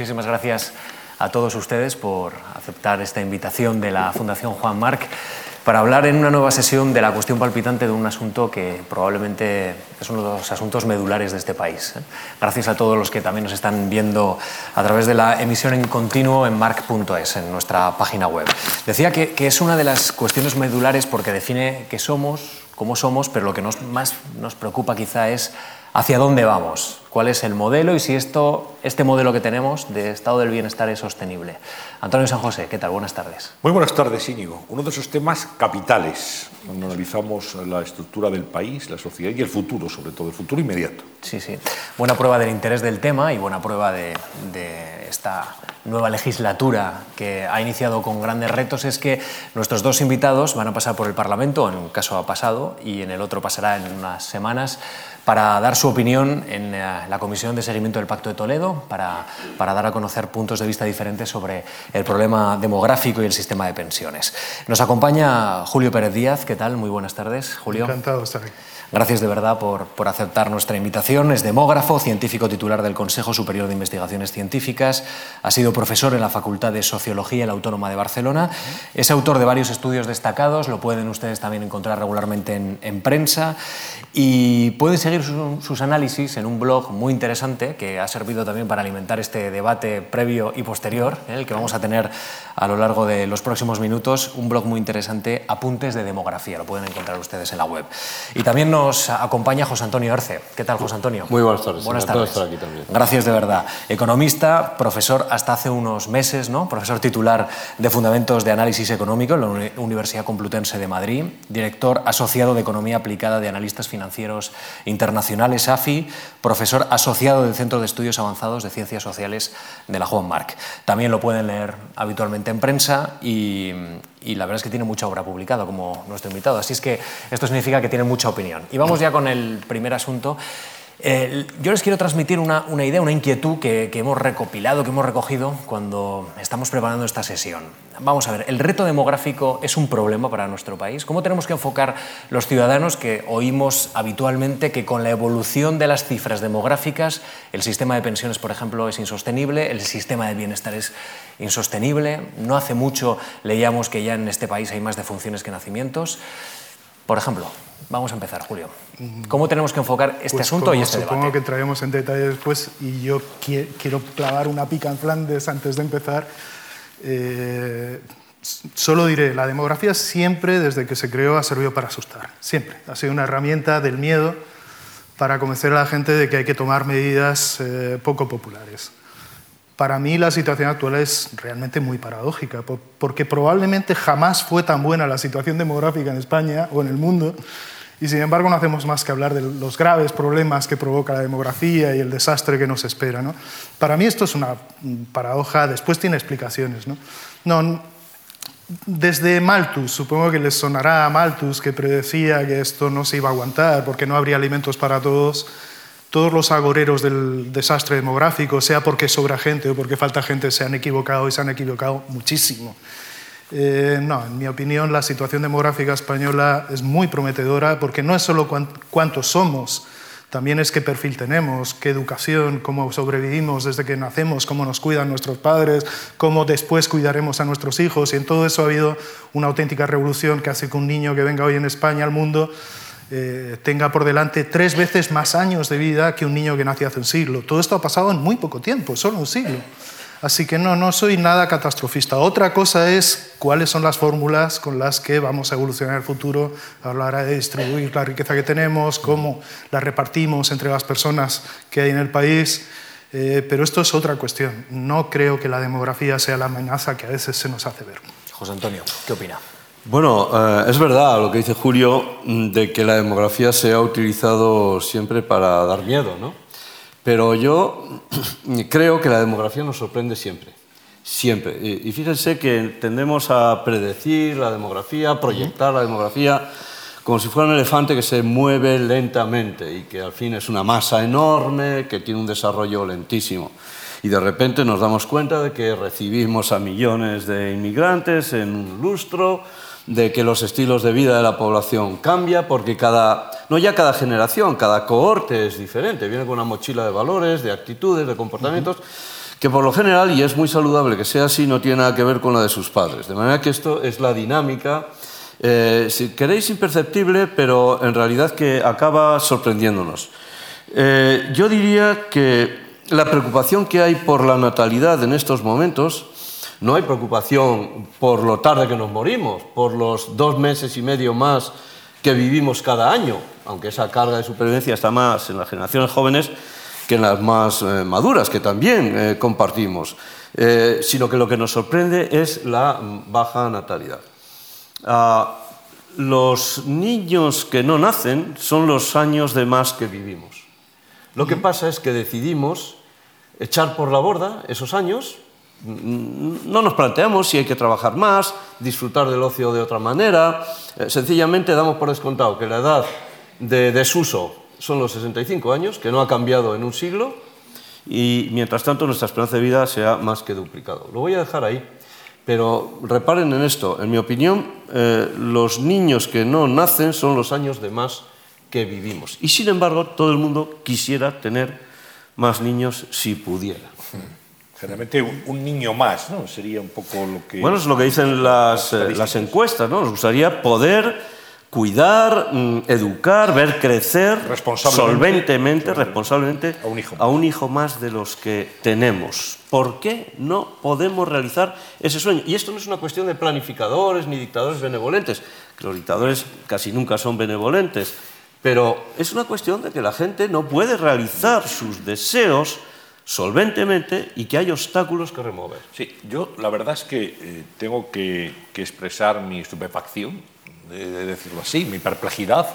muchísimas gracias a todos ustedes por aceptar esta invitación de la Fundación Juan Marc para hablar en una nueva sesión de la cuestión palpitante de un asunto que probablemente es uno de los asuntos medulares de este país. ¿eh? Gracias a todos los que también nos están viendo a través de la emisión en continuo en marc.es, en nuestra página web. Decía que, que, es una de las cuestiones medulares porque define qué somos, cómo somos, pero lo que nos, más nos preocupa quizá es hacia dónde vamos, cuál es el modelo y si esto, este modelo que tenemos de estado del bienestar es sostenible. Antonio San José, ¿qué tal? Buenas tardes. Muy buenas tardes, Íñigo. Uno de esos temas capitales cuando analizamos la estructura del país, la sociedad y el futuro, sobre todo, el futuro inmediato. Sí, sí. Buena prueba del interés del tema y buena prueba de, de esta nueva legislatura que ha iniciado con grandes retos es que nuestros dos invitados van a pasar por el Parlamento, en un caso ha pasado y en el otro pasará en unas semanas, para dar su opinión en eh, la Comisión de Seguimiento del Pacto de Toledo, para, para, dar a conocer puntos de vista diferentes sobre el problema demográfico y el sistema de pensiones. Nos acompaña Julio Pérez Díaz. ¿Qué tal? Muy buenas tardes, Julio. Encantado de aquí. Gracias de verdad por, por, aceptar nuestra invitación. Es demógrafo, científico titular del Consejo Superior de Investigaciones Científicas. Ha sido profesor en la Facultad de Sociología en la Autónoma de Barcelona. Es autor de varios estudios destacados. Lo pueden ustedes también encontrar regularmente en, en prensa. Y pueden seguir su, sus análisis en un blog muy interesante que ha servido también para alimentar este debate previo y posterior, ¿eh? el que vamos a tener a lo largo de los próximos minutos. Un blog muy interesante, Apuntes de Demografía. Lo pueden encontrar ustedes en la web. Y también nos nos acompaña José Antonio Arce. ¿Qué tal, José Antonio? Muy buenas tardes. Buenas tardes. Estar aquí también. Gracias de verdad. Economista, profesor hasta hace unos meses, ¿no? Profesor titular de Fundamentos de Análisis Económico en la Universidad Complutense de Madrid, director asociado de Economía Aplicada de Analistas Financieros Internacionales, AFI, profesor asociado del Centro de Estudios Avanzados de Ciencias Sociales de la Juan Marc. También lo pueden leer habitualmente en prensa y, y la verdad es que tiene mucha obra publicada como nuestro invitado. Así es que esto significa que tiene mucha opinión. Y vamos ya con el primer asunto. Yo les quiero transmitir una, una idea, una inquietud que, que, hemos recopilado, que hemos recogido cuando estamos preparando esta sesión. Vamos a ver, ¿el reto demográfico es un problema para nuestro país? ¿Cómo tenemos que enfocar los ciudadanos que oímos habitualmente que con la evolución de las cifras demográficas el sistema de pensiones, por ejemplo, es insostenible, el sistema de bienestar es insostenible? No hace mucho leíamos que ya en este país hay más defunciones que nacimientos. Por ejemplo, vamos a empezar, Julio. ¿Cómo tenemos que enfocar este pues asunto y este supongo debate? que entraremos en detalle después y yo quiero clavar una pica en Flandes antes de empezar. Eh, solo diré, la demografía siempre, desde que se creó, ha servido para asustar. Siempre. Ha sido una herramienta del miedo para convencer a la gente de que hay que tomar medidas eh, poco populares. Para mí la situación actual es realmente muy paradójica, porque probablemente jamás fue tan buena la situación demográfica en España o en el mundo, y sin embargo no hacemos más que hablar de los graves problemas que provoca la demografía y el desastre que nos espera. ¿no? Para mí esto es una paradoja, después tiene explicaciones. ¿no? Desde Malthus, supongo que les sonará a Malthus que predecía que esto no se iba a aguantar porque no habría alimentos para todos, todos los agoreros del desastre demográfico, sea porque sobra gente o porque falta gente, se han equivocado y se han equivocado muchísimo. Eh, no, en mi opinión, la situación demográfica española es muy prometedora porque no es solo cuántos somos, también es qué perfil tenemos, qué educación, cómo sobrevivimos desde que nacemos, cómo nos cuidan nuestros padres, cómo después cuidaremos a nuestros hijos. Y en todo eso ha habido una auténtica revolución que hace que un niño que venga hoy en España al mundo eh, tenga por delante tres veces más años de vida que un niño que nació hace un siglo. Todo esto ha pasado en muy poco tiempo, solo un siglo. Así que no, no soy nada catastrofista. Otra cosa es cuáles son las fórmulas con las que vamos a evolucionar en el futuro a la hora de distribuir la riqueza que tenemos, cómo la repartimos entre las personas que hay en el país. Eh, pero esto es otra cuestión. No creo que la demografía sea la amenaza que a veces se nos hace ver. José Antonio, ¿qué opina? Bueno, eh, es verdad lo que dice Julio de que la demografía se ha utilizado siempre para dar miedo, ¿no? Pero yo creo que la demografía nos sorprende siempre, siempre. Y fíjense que tendemos a predecir la demografía, proyectar la demografía como si fuera un elefante que se mueve lentamente y que al fin es una masa enorme, que tiene un desarrollo lentísimo. Y de repente nos damos cuenta de que recibimos a millones de inmigrantes en un lustro, de que los estilos de vida de la población cambia porque cada, no ya cada generación, cada cohorte es diferente, viene con una mochila de valores, de actitudes, de comportamientos. Uh -huh. que por lo general, y es muy saludable que sea así, no tiene nada que ver con la de sus padres. De manera que esto es la dinámica, eh, si queréis imperceptible, pero en realidad que acaba sorprendiéndonos. Eh, yo diría que la preocupación que hay por la natalidad en estos momentos, no hay preocupación por lo tarde que nos morimos, por los dos meses y medio más que vivimos cada año, aunque esa carga de supervivencia está más en las generaciones jóvenes que en las más eh, maduras, que también eh, compartimos, eh, sino que lo que nos sorprende es la baja natalidad. Ah, los niños que no nacen son los años de más que vivimos. Lo que pasa es que decidimos echar por la borda esos años, no nos planteamos si hay que trabajar más, disfrutar del ocio de otra manera, sencillamente damos por descontado que la edad de desuso son los 65 años, que no ha cambiado en un siglo, y mientras tanto nuestra esperanza de vida se ha más que duplicado. Lo voy a dejar ahí, pero reparen en esto, en mi opinión, eh, los niños que no nacen son los años de más que vivimos. Y sin embargo, todo el mundo quisiera tener más niños si pudiera. Generalmente un, niño más, ¿no? Sería un poco lo que... Bueno, es lo que dicen las, eh, las encuestas, ¿no? Nos gustaría poder cuidar, mm, educar, ver crecer solventemente, responsablemente a un, hijo a un hijo más de los que tenemos. ¿Por qué no podemos realizar ese sueño? Y esto no es una cuestión de planificadores ni dictadores benevolentes, que los dictadores casi nunca son benevolentes, pero es una cuestión de que la gente no puede realizar sus deseos solventemente y que hay obstáculos que remover. Sí, yo la verdad es que eh, tengo que, expresar mi estupefacción de decirlo así, mi perplejidad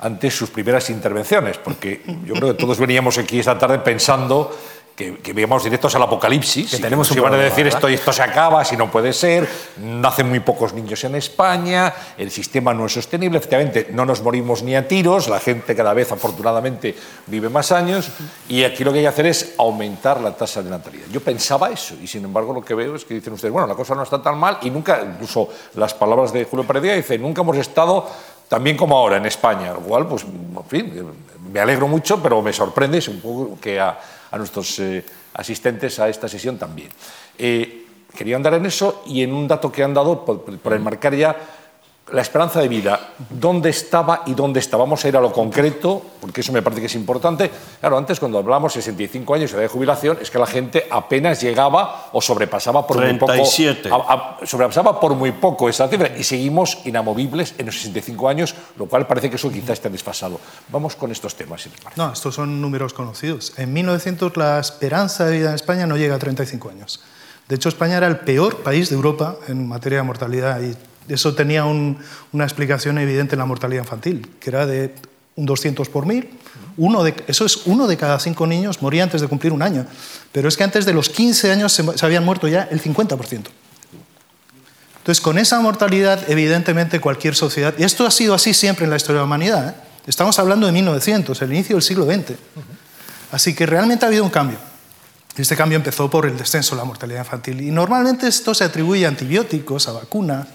ante sus primeras intervenciones, porque yo creo que todos veníamos aquí esta tarde pensando que, que veíamos directos al apocalipsis, que tenemos que iban a decir esto y esto se acaba, si no puede ser, nacen muy pocos niños en España, el sistema no es sostenible, efectivamente no nos morimos ni a tiros, la gente cada vez afortunadamente vive más años y aquí lo que hay que hacer es aumentar la tasa de natalidad. Yo pensaba eso y sin embargo lo que veo es que dicen ustedes, bueno, la cosa no está tan mal y nunca, incluso las palabras de Julio Pereira dicen, nunca hemos estado también como ahora en España, lo cual, pues, en fin, me alegro mucho, pero me sorprende un poco que a, a nuestros eh, asistentes a esta sesión también. Eh, quería andar en eso y en un dato que han dado, por, por enmarcar ya la esperanza de vida, dónde estaba y dónde está. Vamos a ir a lo concreto, porque eso me parece que es importante. Claro, antes cuando hablamos de 65 años y de jubilación, es que la gente apenas llegaba o sobrepasaba por muy poco. sobrepasaba por muy poco esa cifra y seguimos inamovibles en los 65 años, lo cual parece que eso quizá está desfasado. Vamos con estos temas, si No, estos son números conocidos. En 1900 la esperanza de vida en España no llega a 35 años. De hecho, España era el peor país de Europa en materia de mortalidad y eso tenía una explicación evidente en la mortalidad infantil, que era de un 200 por mil. Uno de, eso es uno de cada cinco niños moría antes de cumplir un año. Pero es que antes de los 15 años se, habían muerto ya el 50%. Entonces, con esa mortalidad, evidentemente cualquier sociedad, y esto ha sido así siempre en la historia de la humanidad, ¿eh? estamos hablando de 1900, el inicio del siglo XX. Así que realmente ha habido un cambio. Este cambio empezó por el descenso de la mortalidad infantil. Y normalmente esto se atribuye a antibióticos, a vacunas,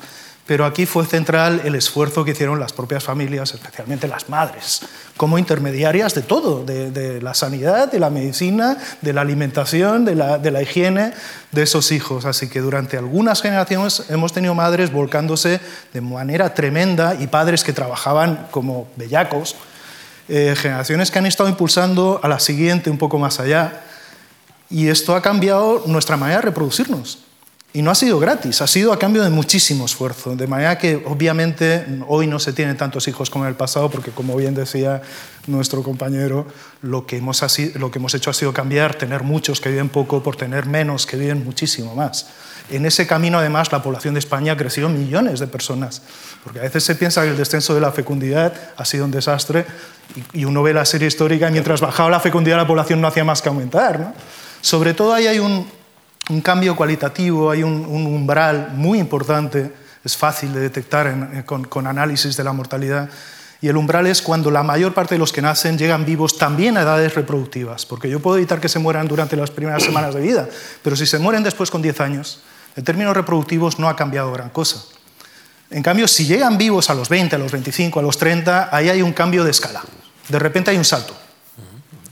pero aquí fue central el esfuerzo que hicieron las propias familias, especialmente las madres, como intermediarias de todo, de, la sanidad, de la medicina, de la alimentación, de la, higiene de esos hijos. Así que durante algunas generaciones hemos tenido madres volcándose de manera tremenda y padres que trabajaban como bellacos, eh, generaciones que han estado impulsando a la siguiente un poco más allá. Y esto ha cambiado nuestra manera de reproducirnos. Y no ha sido gratis, ha sido a cambio de muchísimo esfuerzo. De manera que obviamente hoy no se tienen tantos hijos como en el pasado, porque como bien decía nuestro compañero, lo que hemos, lo que hemos hecho ha sido cambiar, tener muchos que viven poco por tener menos que viven muchísimo más. En ese camino, además, la población de España ha crecido millones de personas, porque a veces se piensa que el descenso de la fecundidad ha sido un desastre y uno ve la serie histórica y mientras bajaba la fecundidad la población no hacía más que aumentar. ¿no? Sobre todo ahí hay un, un cambio cualitativo, hay un, umbral muy importante, es fácil de detectar con, análisis de la mortalidad, y el umbral es cuando la mayor parte de los que nacen llegan vivos también a edades reproductivas, porque yo puedo evitar que se mueran durante las primeras semanas de vida, pero si se mueren después con 10 años, en términos reproductivos no ha cambiado gran cosa. En cambio, si llegan vivos a los 20, a los 25, a los 30, ahí hay un cambio de escala. De repente hay un salto.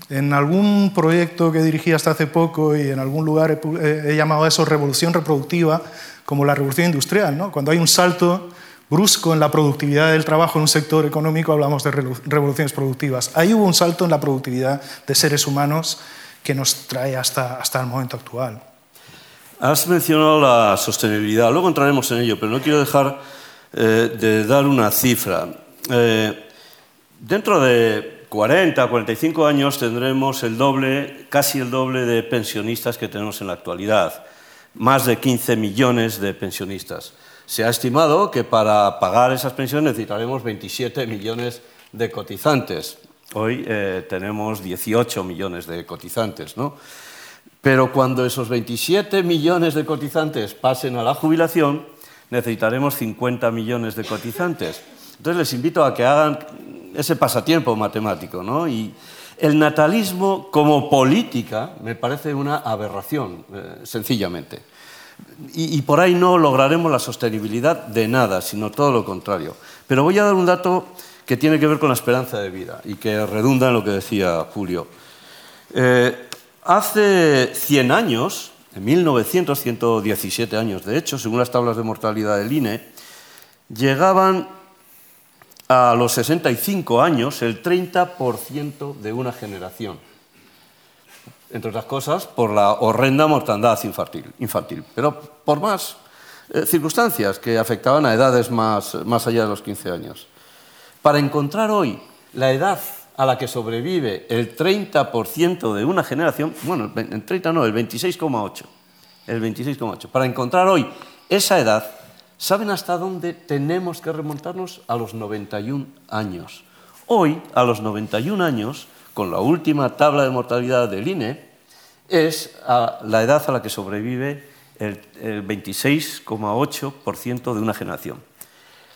En algún proyecto que dirigí hasta hace poco y en algún lugar he, llamado a eso revolución reproductiva, como la revolución industrial. ¿no? Cuando hay un salto brusco en la productividad del trabajo en un sector económico, hablamos de revoluciones productivas. Ahí hubo un salto en la productividad de seres humanos que nos trae hasta, hasta el momento actual. Has mencionado la sostenibilidad, luego entraremos en ello, pero no quiero dejar eh, de dar una cifra. Eh, dentro de 40, 45 años tendremos el doble, casi el doble de pensionistas que tenemos en la actualidad, más de 15 millones de pensionistas. Se ha estimado que para pagar esas pensiones necesitaremos 27 millones de cotizantes. Hoy eh, tenemos 18 millones de cotizantes, ¿no? Pero cuando esos 27 millones de cotizantes pasen a la jubilación, necesitaremos 50 millones de cotizantes. Entonces les invito a que hagan ese pasatiempo matemático, ¿no? Y el natalismo como política me parece una aberración, eh, sencillamente y, por ahí no lograremos la sostenibilidad de nada, sino todo lo contrario. Pero voy a dar un dato que tiene que ver con la esperanza de vida y que redunda en lo que decía Julio. Eh, hace 100 años, en 1900, 117 años de hecho, según las tablas de mortalidad del INE, llegaban a los 65 años el 30% de una generación entre otras cosas, por la horrenda mortandad infantil, pero por más eh, circunstancias que afectaban a edades más, más allá de los 15 años. Para encontrar hoy la edad a la que sobrevive el 30% de una generación, bueno, el 30 no, el 26,8, el 26,8. Para encontrar hoy esa edad, ¿saben hasta dónde tenemos que remontarnos? A los 91 años. Hoy, a los 91 años, con la última tabla de mortalidad del INE, es la edad a la que sobrevive el, 26,8% de una generación.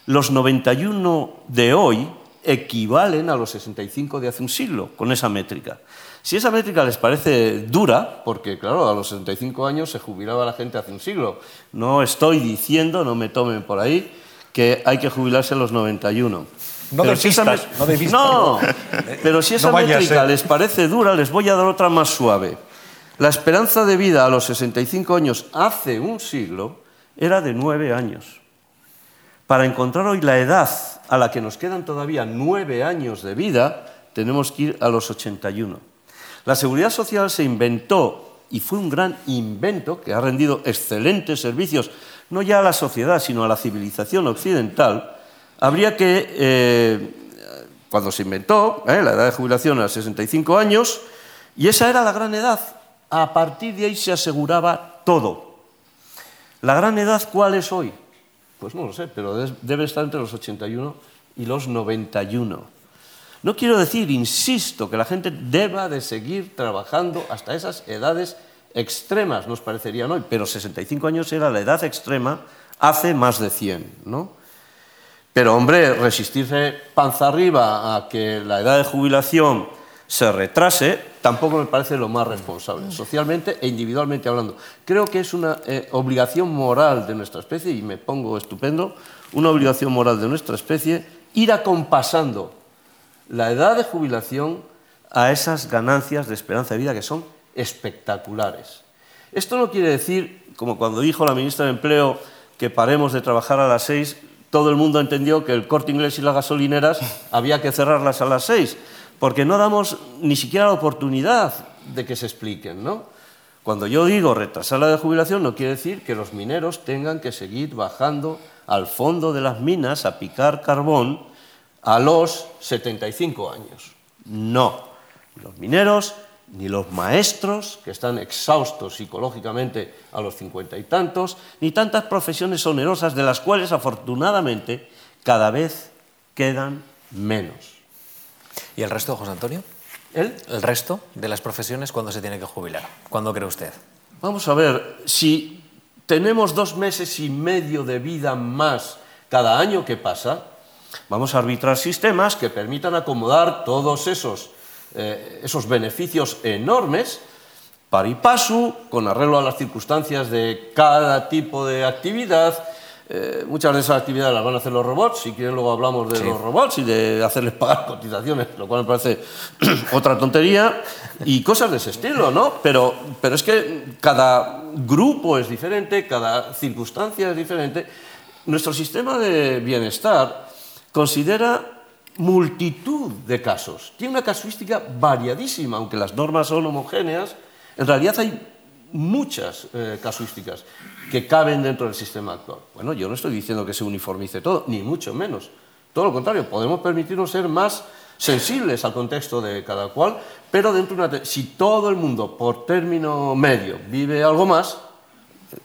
Los 91 de hoy equivalen a los 65 de hace un siglo, con esa métrica. Si esa métrica les parece dura, porque claro, a los 65 años se jubilaba la gente hace un siglo, no estoy diciendo, no me tomen por ahí, que hay que jubilarse a los 91. No pero si no No, pero si esa métrica les parece dura, les voy a dar otra más suave. La esperanza de vida a los 65 años hace un siglo era de 9 años. Para encontrar hoy la edad a la que nos quedan todavía 9 años de vida, tenemos que ir a los 81. La seguridad social se inventó y fue un gran invento que ha rendido excelentes servicios, no ya a la sociedad, sino a la civilización occidental, habría que, eh, cuando se inventó, eh, la edad de jubilación a 65 años, y esa era la gran edad, a partir de ahí se aseguraba todo. ¿La gran edad cuál es hoy? Pues no lo sé, pero debe estar entre los 81 y los 91. No quiero decir, insisto, que la gente deba de seguir trabajando hasta esas edades extremas, nos parecerían hoy, pero 65 años era la edad extrema hace más de 100, ¿no? Pero, hombre, resistirse panza arriba a que la edad de jubilación se retrase tampoco me parece lo más responsable, socialmente e individualmente hablando. Creo que es una eh, obligación moral de nuestra especie, y me pongo estupendo, una obligación moral de nuestra especie, ir acompasando la edad de jubilación a esas ganancias de esperanza de vida que son espectaculares. Esto no quiere decir, como cuando dijo la ministra de Empleo, que paremos de trabajar a las seis, todo el mundo entendió que el corte inglés y las gasolineras había que cerrarlas a las seis, porque no damos ni siquiera la oportunidad de que se expliquen. ¿no? Cuando yo digo retrasar la de jubilación, no quiere decir que los mineros tengan que seguir bajando al fondo de las minas a picar carbón a los 75 años. No, los mineros ni los maestros, que están exhaustos psicológicamente a los cincuenta y tantos, ni tantas profesiones onerosas de las cuales afortunadamente cada vez quedan menos. ¿Y el resto, José Antonio? ¿El? ¿El resto de las profesiones cuándo se tiene que jubilar? ¿Cuándo cree usted? Vamos a ver, si tenemos dos meses y medio de vida más cada año que pasa, vamos a arbitrar sistemas que permitan acomodar todos esos eh, esos beneficios enormes para y paso, con arreglo a las circunstancias de cada tipo de actividad, eh, muchas de esas actividades las van a hacer los robots, si quieren luego hablamos de los robots y de hacerles pagar cotizaciones, lo cual me parece otra tontería, y cosas de ese estilo, ¿no? Pero, pero es que cada grupo es diferente, cada circunstancia es diferente. Nuestro sistema de bienestar considera multitud de casos, tiene una casuística variadísima, aunque las normas son homogéneas, en realidad hay muchas eh, casuísticas que caben dentro del sistema actual. Bueno, yo no estoy diciendo que se uniformice todo, ni mucho menos. Todo lo contrario, podemos permitirnos ser más sensibles al contexto de cada cual, pero dentro de una... Si todo el mundo, por término medio, vive algo más,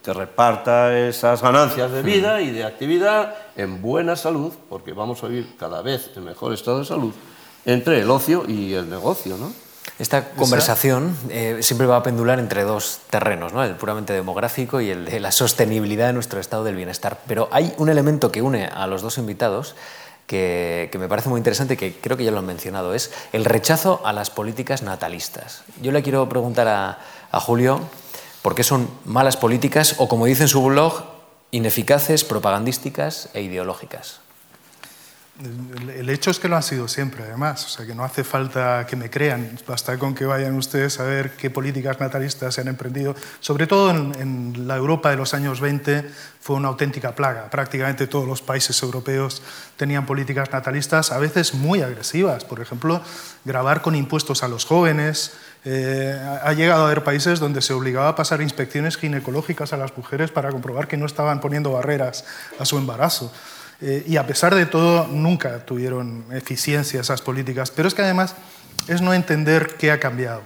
que reparta esas ganancias de vida y de actividad en buena salud, porque vamos a vivir cada vez en mejor estado de salud, entre el ocio y el negocio, ¿no? Esta conversación eh, siempre va a pendular entre dos terrenos, ¿no? el puramente demográfico y el de la sostenibilidad de nuestro estado del bienestar. Pero hay un elemento que une a los dos invitados que, me parece muy interesante y que creo que ya lo han mencionado, es el rechazo a las políticas natalistas. Yo le quiero preguntar a, a Julio por qué son malas políticas o, como dice en su blog, ineficaces, propagandísticas e ideológicas. El hecho es que lo han sido siempre, además, o sea que no hace falta que me crean, basta con que vayan ustedes a ver qué políticas natalistas se han emprendido. Sobre todo en, la Europa de los años 20 fue una auténtica plaga. Prácticamente todos los países europeos tenían políticas natalistas, a veces muy agresivas. Por ejemplo, grabar con impuestos a los jóvenes. Eh, ha llegado a haber países donde se obligaba a pasar inspecciones ginecológicas a las mujeres para comprobar que no estaban poniendo barreras a su embarazo. Eh, y a pesar de todo, nunca tuvieron eficiencia esas políticas. Pero es que además es no entender qué ha cambiado.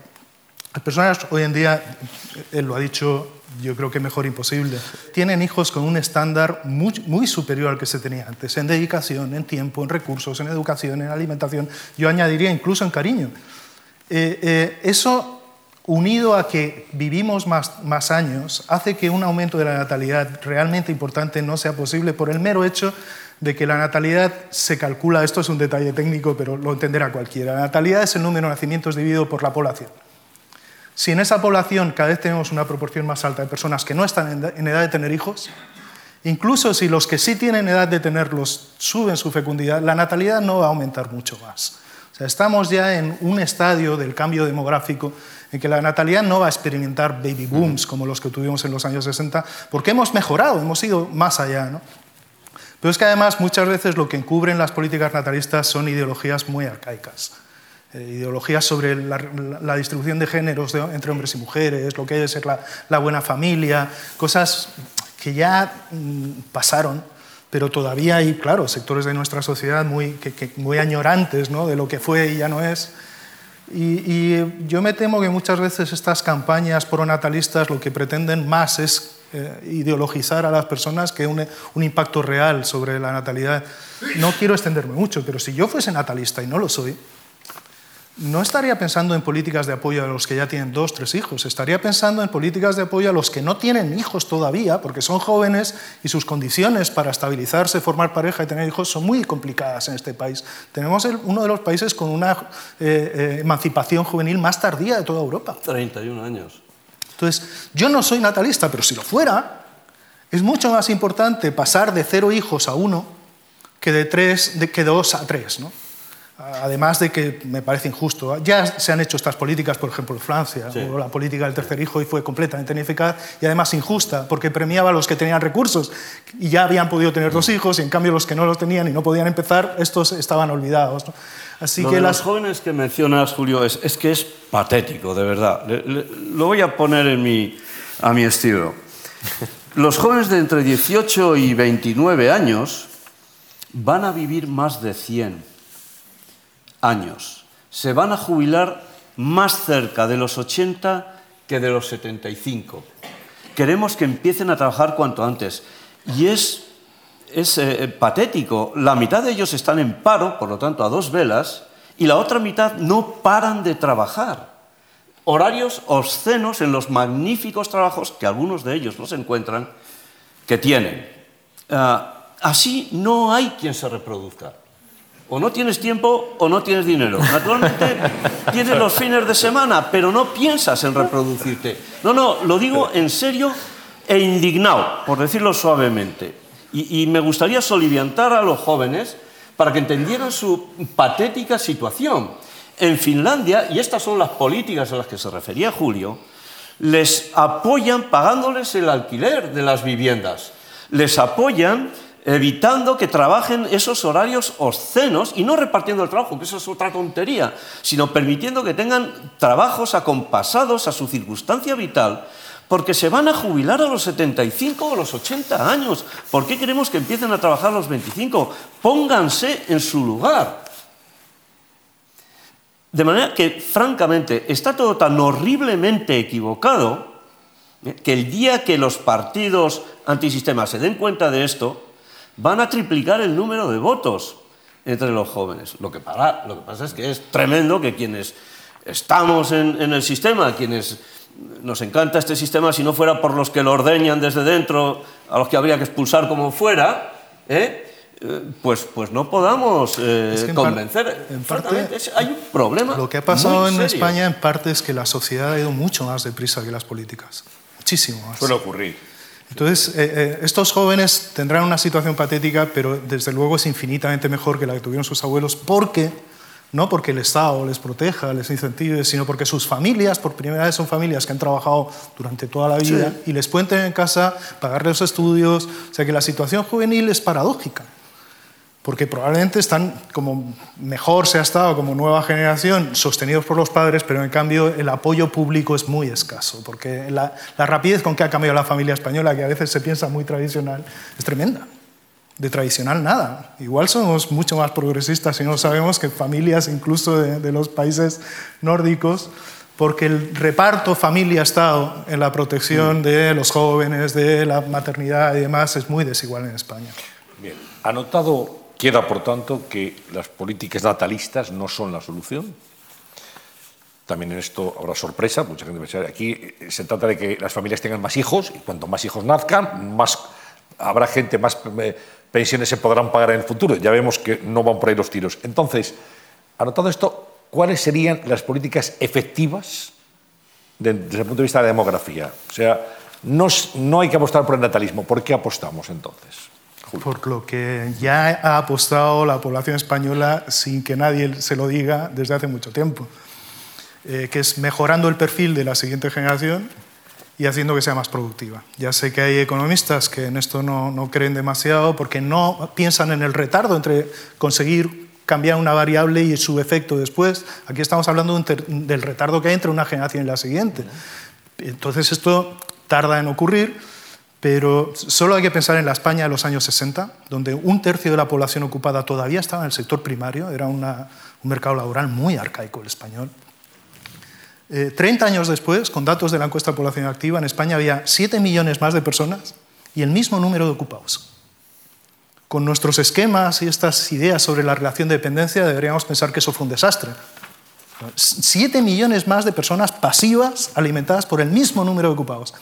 Las personas hoy en día, él lo ha dicho, yo creo que mejor imposible, tienen hijos con un estándar muy, muy superior al que se tenía antes, en dedicación, en tiempo, en recursos, en educación, en alimentación, yo añadiría incluso en cariño. Eh, eh, eso unido a que vivimos más, más, años, hace que un aumento de la natalidad realmente importante no sea posible por el mero hecho de que la natalidad se calcula, esto es un detalle técnico, pero lo entenderá cualquiera, la natalidad es el número de nacimientos dividido por la población. Si en esa población cada vez tenemos una proporción más alta de personas que no están en edad de tener hijos, incluso si los que sí tienen edad de tenerlos suben su fecundidad, la natalidad no va a aumentar mucho más. Sea, estamos ya en un estadio del cambio demográfico en que la natalidad no va a experimentar baby booms como los que tuvimos en los años 60, porque hemos mejorado, hemos ido más allá. ¿no? Pero es que además muchas veces lo que encubren las políticas natalistas son ideologías muy arcaicas. Eh, ideologías sobre la, distribución de géneros entre hombres y mujeres, lo que debe ser la, buena familia, cosas que ya mm, pasaron, pero todavía hay, claro, sectores de nuestra sociedad muy, muy añorantes ¿no? de lo que fue y ya no es. Y, yo me temo que muchas veces estas campañas pronatalistas lo que pretenden más es eh, ideologizar a las personas que un, un impacto real sobre la natalidad. No quiero extenderme mucho, pero si yo fuese natalista y no lo soy, no estaría pensando en políticas de apoyo a los que ya tienen dos, tres hijos, estaría pensando en políticas de apoyo a los que no tienen hijos todavía, porque son jóvenes y sus condiciones para estabilizarse, formar pareja y tener hijos son muy complicadas en este país. Tenemos uno de los países con una eh, eh, emancipación juvenil más tardía de toda Europa. 31 años. Entonces, yo no soy natalista, pero si lo fuera, es mucho más importante pasar de cero hijos a uno que de, tres, de, que dos a tres. ¿no? Además de que me parece injusto. Ya se han hecho estas políticas, por ejemplo, en Francia, o la política del tercer hijo, y fue completamente ineficaz y además injusta, porque premiaba a los que tenían recursos y ya habían podido tener dos hijos, y en cambio los que no los tenían y no podían empezar, estos estaban olvidados. Así que las jóvenes que mencionas, Julio, es, es que es patético, de verdad. lo voy a poner en mi, a mi estilo. Los jóvenes de entre 18 y 29 años van a vivir más de 100 años. Se van a jubilar más cerca de los 80 que de los 75. Queremos que empiecen a trabajar cuanto antes. Y es, es eh, patético. La mitad de ellos están en paro, por lo tanto a dos velas, y la otra mitad no paran de trabajar. Horarios obscenos en los magníficos trabajos que algunos de ellos no se encuentran, que tienen. Ah, así no hay quien se reproduzca. O no tienes tiempo o no tienes dinero. Naturalmente tienes los fines de semana, pero no piensas en reproducirte. No, no, lo digo en serio e indignado, por decirlo suavemente. Y, y me gustaría soliviantar a los jóvenes para que entendieran su patética situación. En Finlandia, y estas son las políticas a las que se refería Julio, les apoyan pagándoles el alquiler de las viviendas, les apoyan evitando que trabajen esos horarios obscenos y no repartiendo el trabajo, que eso es otra tontería, sino permitiendo que tengan trabajos acompasados a su circunstancia vital, porque se van a jubilar a los 75 o los 80 años. ¿Por qué queremos que empiecen a trabajar a los 25? Pónganse en su lugar. De manera que, francamente, está todo tan horriblemente equivocado ¿eh? que el día que los partidos antisistemas se den cuenta de esto, van a triplicar el número de votos entre los jóvenes. Lo que, pasa es que es tremendo que quienes estamos en, el sistema, quienes nos encanta este sistema, si no fuera por los que lo ordeñan desde dentro, a los que habría que expulsar como fuera, ¿eh? Eh, pues, pues no podamos eh, convencer. en parte, hay un problema. Lo que ha pasado en España en parte es que la sociedad ha ido mucho más deprisa que las políticas. Muchísimo más. Suele ocurrir. Entonces, eh, estos jóvenes tendrán una situación patética, pero desde luego es infinitamente mejor que la que tuvieron sus abuelos, porque no porque el Estado les proteja, les incentive, sino porque sus familias, por primera vez son familias que han trabajado durante toda la vida y les pueden tener en casa, pagarles los estudios, o sea que la situación juvenil es paradójica porque probablemente están como mejor se ha estado como nueva generación sostenidos por los padres, pero en cambio el apoyo público es muy escaso, porque la, rapidez con que ha cambiado la familia española, que a veces se piensa muy tradicional, es tremenda. De tradicional nada. Igual somos mucho más progresistas y no sabemos que familias incluso de, de los países nórdicos porque el reparto familia-estado en la protección de los jóvenes, de la maternidad y demás es muy desigual en España. Bien, anotado Queda, por tanto, que las políticas natalistas no son la solución. También en esto habrá sorpresa, mucha gente aquí se trata de que las familias tengan más hijos y cuanto más hijos nazcan, más habrá gente, más eh, pensiones se podrán pagar en el futuro. Ya vemos que no van por ahí los tiros. Entonces, anotado esto, ¿cuáles serían las políticas efectivas desde el punto de vista de la demografía? O sea, no hay que apostar por el natalismo. ¿Por qué apostamos entonces? Por lo que ya ha apostado la población española sin que nadie se lo diga desde hace mucho tiempo, eh, que es mejorando el perfil de la siguiente generación y haciendo que sea más productiva. Ya sé que hay economistas que en esto no, no creen demasiado porque no piensan en el retardo entre conseguir cambiar una variable y su efecto después. Aquí estamos hablando del retardo que hay entre una generación y la siguiente. Entonces esto tarda en ocurrir pero solo hay que pensar en la España de los años 60, donde un tercio de la población ocupada todavía estaba en el sector primario, era un mercado laboral muy arcaico el español. Eh, 30 años después, con datos de la encuesta de población activa, en España había 7 millones más de personas y el mismo número de ocupados. Con nuestros esquemas y estas ideas sobre la relación de dependencia deberíamos pensar que eso fue un desastre. 7 millones más de personas pasivas alimentadas por el mismo número de ocupados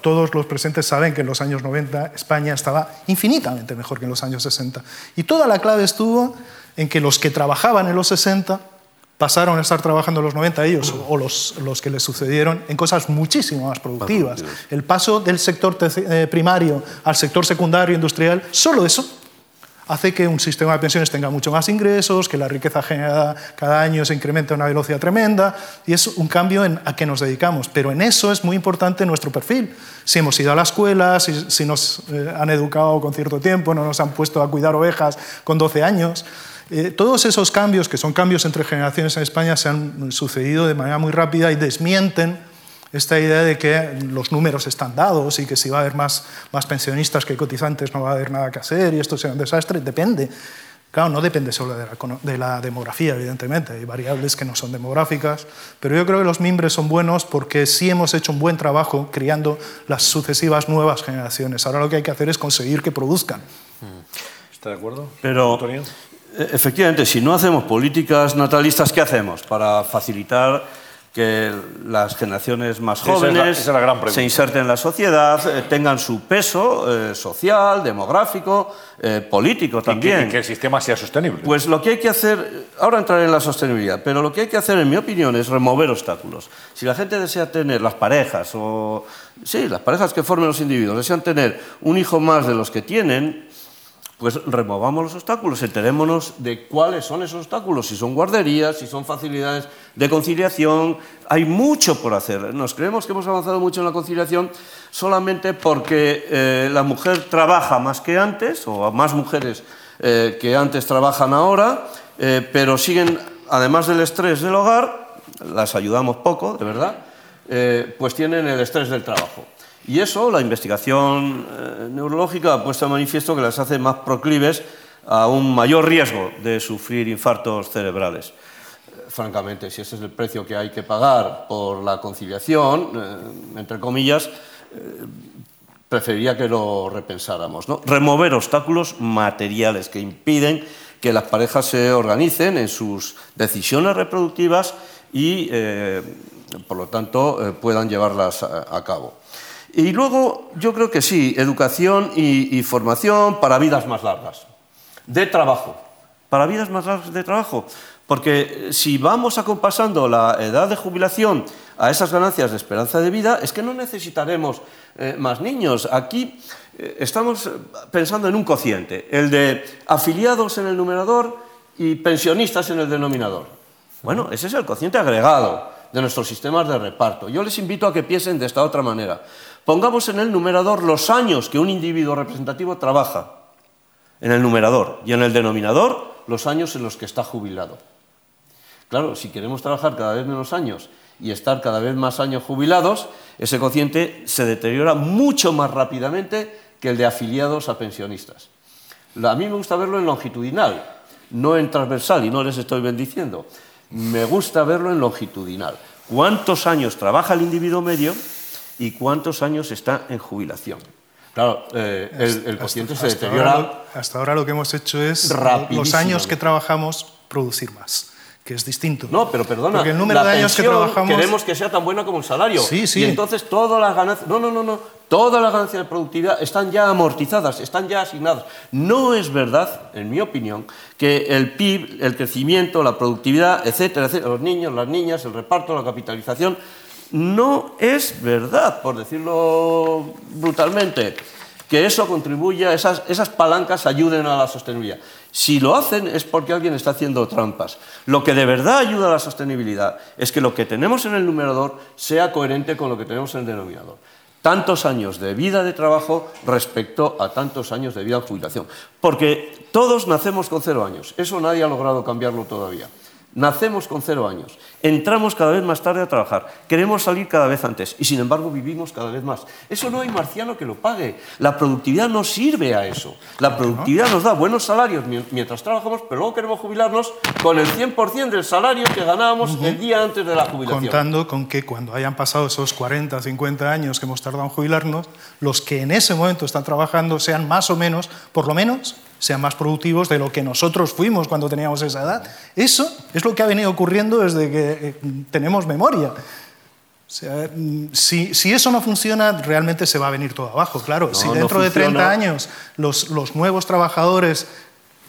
todos los presentes saben que en los años 90 España estaba infinitamente mejor que en los años 60. Y toda la clave estuvo en que los que trabajaban en los 60 pasaron a estar trabajando en los 90 ellos o los, los que les sucedieron en cosas muchísimo más productivas. El paso del sector eh, primario al sector secundario industrial, solo eso hace que un sistema de pensiones tenga mucho más ingresos, que la riqueza generada cada año se incremente a una velocidad tremenda, y es un cambio en a qué nos dedicamos. Pero en eso es muy importante nuestro perfil. Si hemos ido a la escuela, si, nos eh, han educado con cierto tiempo, no nos han puesto a cuidar ovejas con 12 años. Eh, todos esos cambios, que son cambios entre generaciones en España, se han sucedido de manera muy rápida y desmienten esta idea de que los números están dados y que si va a haber más, más pensionistas que cotizantes no va a haber nada que hacer y esto será un desastre, depende. Claro, no depende solo de la, de la, demografía, evidentemente, hay variables que no son demográficas, pero yo creo que los mimbres son buenos porque sí hemos hecho un buen trabajo criando las sucesivas nuevas generaciones. Ahora lo que hay que hacer es conseguir que produzcan. ¿Está de acuerdo? Pero, Antonio? E, efectivamente, si no hacemos políticas natalistas, ¿qué hacemos para facilitar que las generaciones más Esa es la- jóvenes esa es la gran pregunta. se inserten en la sociedad, eh, tengan su peso eh, social, demográfico, eh, político Y que, también. y que el sistema sea sostenible. Pues lo que hay que hacer, ahora entraré en la sostenibilidad, pero lo que hay que hacer, en mi opinión, es remover obstáculos. Si la gente desea tener, las parejas, o sí, las parejas que formen los individuos, desean tener un hijo más de los que tienen, pues removamos los obstáculos, enterémonos de cuáles son esos obstáculos, si son guarderías, si son facilidades de conciliación. Hay mucho por hacer. Nos creemos que hemos avanzado mucho en la conciliación solamente porque eh, la mujer trabaja más que antes, o más mujeres eh, que antes trabajan ahora, eh, pero siguen, además del estrés del hogar, las ayudamos poco, de verdad, pues tienen el estrés del trabajo. Y eso, la investigación eh, neurológica ha puesto de manifiesto que las hace más proclives a un mayor riesgo de sufrir infartos cerebrales. Eh, Francamente, si ese es el precio que hay que pagar por la conciliación, eh, entre comillas, preferiría que lo repensáramos. ¿no? Remover obstáculos materiales que impiden que las parejas se organicen en sus decisiones reproductivas y, por lo tanto, puedan llevarlas a cabo. Y luego, yo creo que sí, educación y, formación para vidas más largas, de trabajo, para vidas más largas de trabajo. Porque eh, si vamos acompasando la edad de jubilación a esas ganancias de esperanza de vida, es que no necesitaremos eh, más niños. Aquí eh, estamos pensando en un cociente, el de afiliados en el numerador y pensionistas en el denominador. Bueno, ese es el cociente agregado de nuestros sistemas de reparto. Yo les invito a que piensen de esta otra manera. Pongamos en el numerador los años que un individuo representativo trabaja, en el numerador, y en el denominador los años en los que está jubilado. Claro, si queremos trabajar cada vez menos años y estar cada vez más años jubilados, ese cociente se deteriora mucho más rápidamente que el de afiliados a pensionistas. A mí me gusta verlo en longitudinal, no en transversal, y no les estoy bendiciendo. Me gusta verlo en longitudinal. ¿Cuántos años trabaja el individuo medio y cuántos años está en jubilación? Claro, eh, el, el cociente se Hasta deteriora. ahora hasta ahora lo que hemos hecho es los años que trabajamos producir más, que es distinto. No, pero perdona. Porque el número la de años que trabajamos Queremos que sea tan buena como el salario. Sí, sí. Y entonces todas las ganancias. No, no, no, no. Todas las ganancias de productividad están ya amortizadas, están ya asignadas. No es verdad, en mi opinión, que el PIB, el crecimiento, la productividad, etcétera, etcétera, los niños, las niñas, el reparto, la capitalización, no es verdad, por decirlo brutalmente, que eso contribuya, esas, esas palancas ayuden a la sostenibilidad. Si lo hacen es porque alguien está haciendo trampas. Lo que de verdad ayuda a la sostenibilidad es que lo que tenemos en el numerador sea coherente con lo que tenemos en el denominador. Tantos años de vida de trabajo respecto a tantos años de vida en jubilación. Porque todos nacemos con cero años. Eso nadie ha logrado cambiarlo todavía. Nacemos con cero años, entramos cada vez más tarde a trabajar, queremos salir cada vez antes y sin embargo vivimos cada vez más. Eso no hay marciano que lo pague. La productividad no sirve a eso. La productividad nos da buenos salarios mien- mientras trabajamos, pero luego queremos jubilarnos con el 100% del salario que ganábamos el día antes de la jubilación. contando con que cuando hayan pasado esos 40, 50 años que hemos tardado en jubilarnos, los que en ese momento están trabajando sean más o menos, por lo menos, sean más productivos de lo que nosotros fuimos cuando teníamos esa edad. Eso es lo que ha venido ocurriendo desde que eh, tenemos memoria. O sea, mm, si, si eso no funciona, realmente se va a venir todo abajo. Claro, si no dentro de 30 funciona. años los, los nuevos trabajadores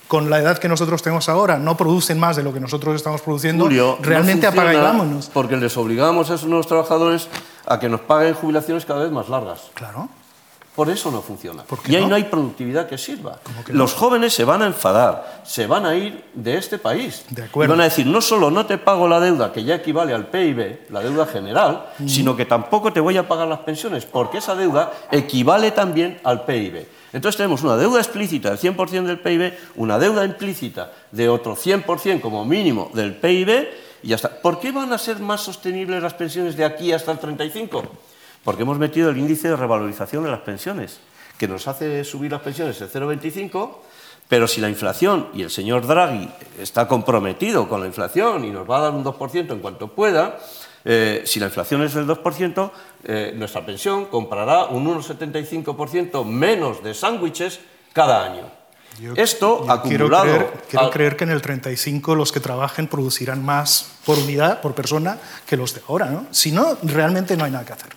con la edad que nosotros tenemos ahora no producen más de lo que nosotros estamos produciendo, Julio, no realmente apaga y vámonos. Porque les obligamos a esos nuevos trabajadores a que nos paguen jubilaciones cada vez más largas. Claro. Por eso no funciona. ¿Por qué y ahí no? no? hay productividad que sirva. ¿Cómo que Los jóvenes se van a enfadar, se van a ir de este país. De acuerdo. Y van a decir, no solo no te pago la deuda, que ya equivale al PIB, la deuda general, sino que tampoco te voy a pagar las pensiones, porque esa deuda equivale también al PIB. Entonces tenemos una deuda explícita del 100% del PIB, una deuda implícita de otro 100% como mínimo del PIB, y ya está. ¿Por qué van a ser más sostenibles las pensiones de aquí hasta el 35? Porque hemos metido el índice de revalorización de las pensiones, que nos hace subir las pensiones el 0,25, pero si la inflación, y el señor Draghi está comprometido con la inflación y nos va a dar un 2% en cuanto pueda, eh, si la inflación es del 2%, eh, nuestra pensión comprará un 1,75% menos de sándwiches cada año. Yo- Esto yo quiero acumulado. creer, quiero al- creer que en el 35 los que trabajen producirán más por unidad, por persona, que los de ahora. ¿no? Si no, realmente no hay nada que hacer.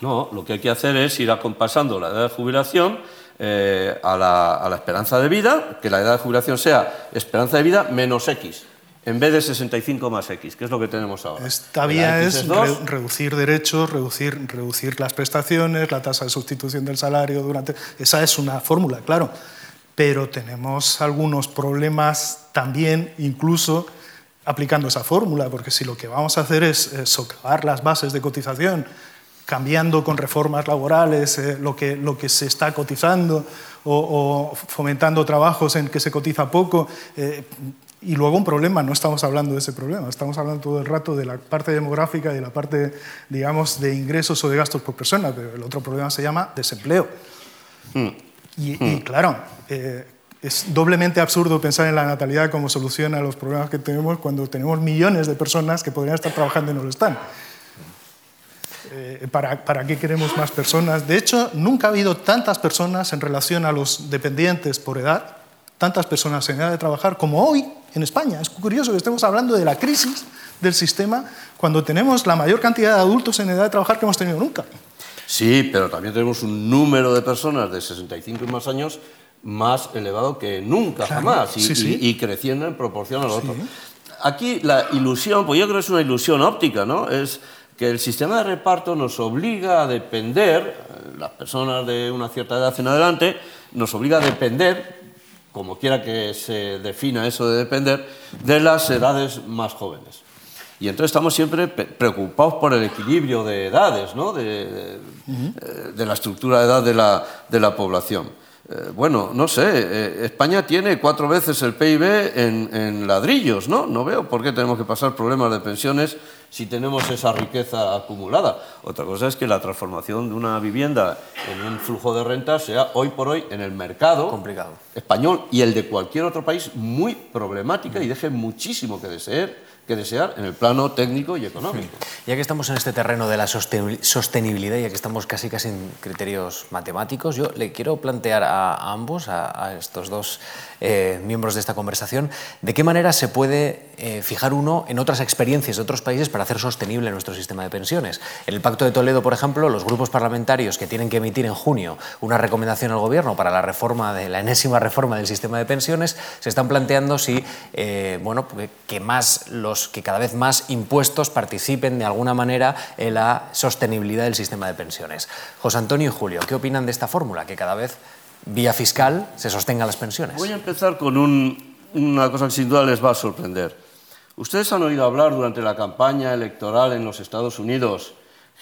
No, lo que hay que hacer es ir acompasando la edad de jubilación eh, a, la, a la esperanza de vida, que la edad de jubilación sea esperanza de vida menos X, en vez de 65 más X, que es lo que tenemos ahora. Esta vía es re- reducir derechos, reducir, reducir las prestaciones, la tasa de sustitución del salario durante. Esa es una fórmula, claro. Pero tenemos algunos problemas también, incluso aplicando esa fórmula, porque si lo que vamos a hacer es eh, socavar las bases de cotización, cambiando con reformas laborales eh, lo, que, lo que se está cotizando o, o fomentando trabajos en que se cotiza poco, eh, y luego un problema, no estamos hablando de ese problema, estamos hablando todo el rato de la parte demográfica y de la parte, digamos, de ingresos o de gastos por persona, pero el otro problema se llama desempleo. Y, y claro, eh, es doblemente absurdo pensar en la natalidad como solución a los problemas que tenemos cuando tenemos millones de personas que podrían estar trabajando y no lo están. Eh, ¿para, ¿Para qué queremos más personas? De hecho, nunca ha habido tantas personas en relación a los dependientes por edad, tantas personas en edad de trabajar como hoy en España. Es curioso que estemos hablando de la crisis del sistema cuando tenemos la mayor cantidad de adultos en edad de trabajar que hemos tenido nunca. Sí, pero también tenemos un número de personas de 65 y más años más elevado que nunca Claro, jamás y, sí, sí. y- y creciendo en proporción a lo otro. Aquí la ilusión, pues yo creo que es una ilusión óptica, ¿no? Es que el sistema de reparto nos obliga a depender, eh, las personas de una cierta edad en adelante, nos obliga a depender, como quiera que se defina eso de depender, de las edades más jóvenes. Y entonces estamos siempre preocupados por el equilibrio de edades, ¿no? de, de- eh, de la estructura de edad de la, de la población. Eh, bueno, no sé, eh, España tiene cuatro veces el PIB en, en ladrillos, ¿no? No veo por qué tenemos que pasar problemas de pensiones si tenemos esa riqueza acumulada. Otra cosa es que la transformación de una vivienda en un flujo de renta sea hoy por hoy en el mercado Complicado. español y el de cualquier otro país muy problemática y deje muchísimo que desear, que desear en el plano técnico y económico. Ya que estamos en este terreno de la sosten- sostenibilidad, ya que estamos casi casi en criterios matemáticos, yo le quiero plantear a, a ambos, a, a estos dos eh, miembros de esta conversación, de qué manera se puede eh, fijar uno en otras experiencias de otros países para hacer sostenible nuestro sistema de pensiones. En el Pacto de Toledo, por ejemplo, los grupos parlamentarios que tienen que emitir en junio una recomendación al Gobierno para la reforma de la enésima reforma del sistema de pensiones se están planteando si eh, bueno que- más los que cada vez más impuestos participen de alguna manera en la sostenibilidad del sistema de pensiones. José Antonio y Julio, ¿qué opinan de esta fórmula que cada vez vía fiscal se sostengan las pensiones? Voy a empezar con un- una cosa que sin duda les va a sorprender. Ustedes han oído hablar durante la campaña electoral en los Estados Unidos,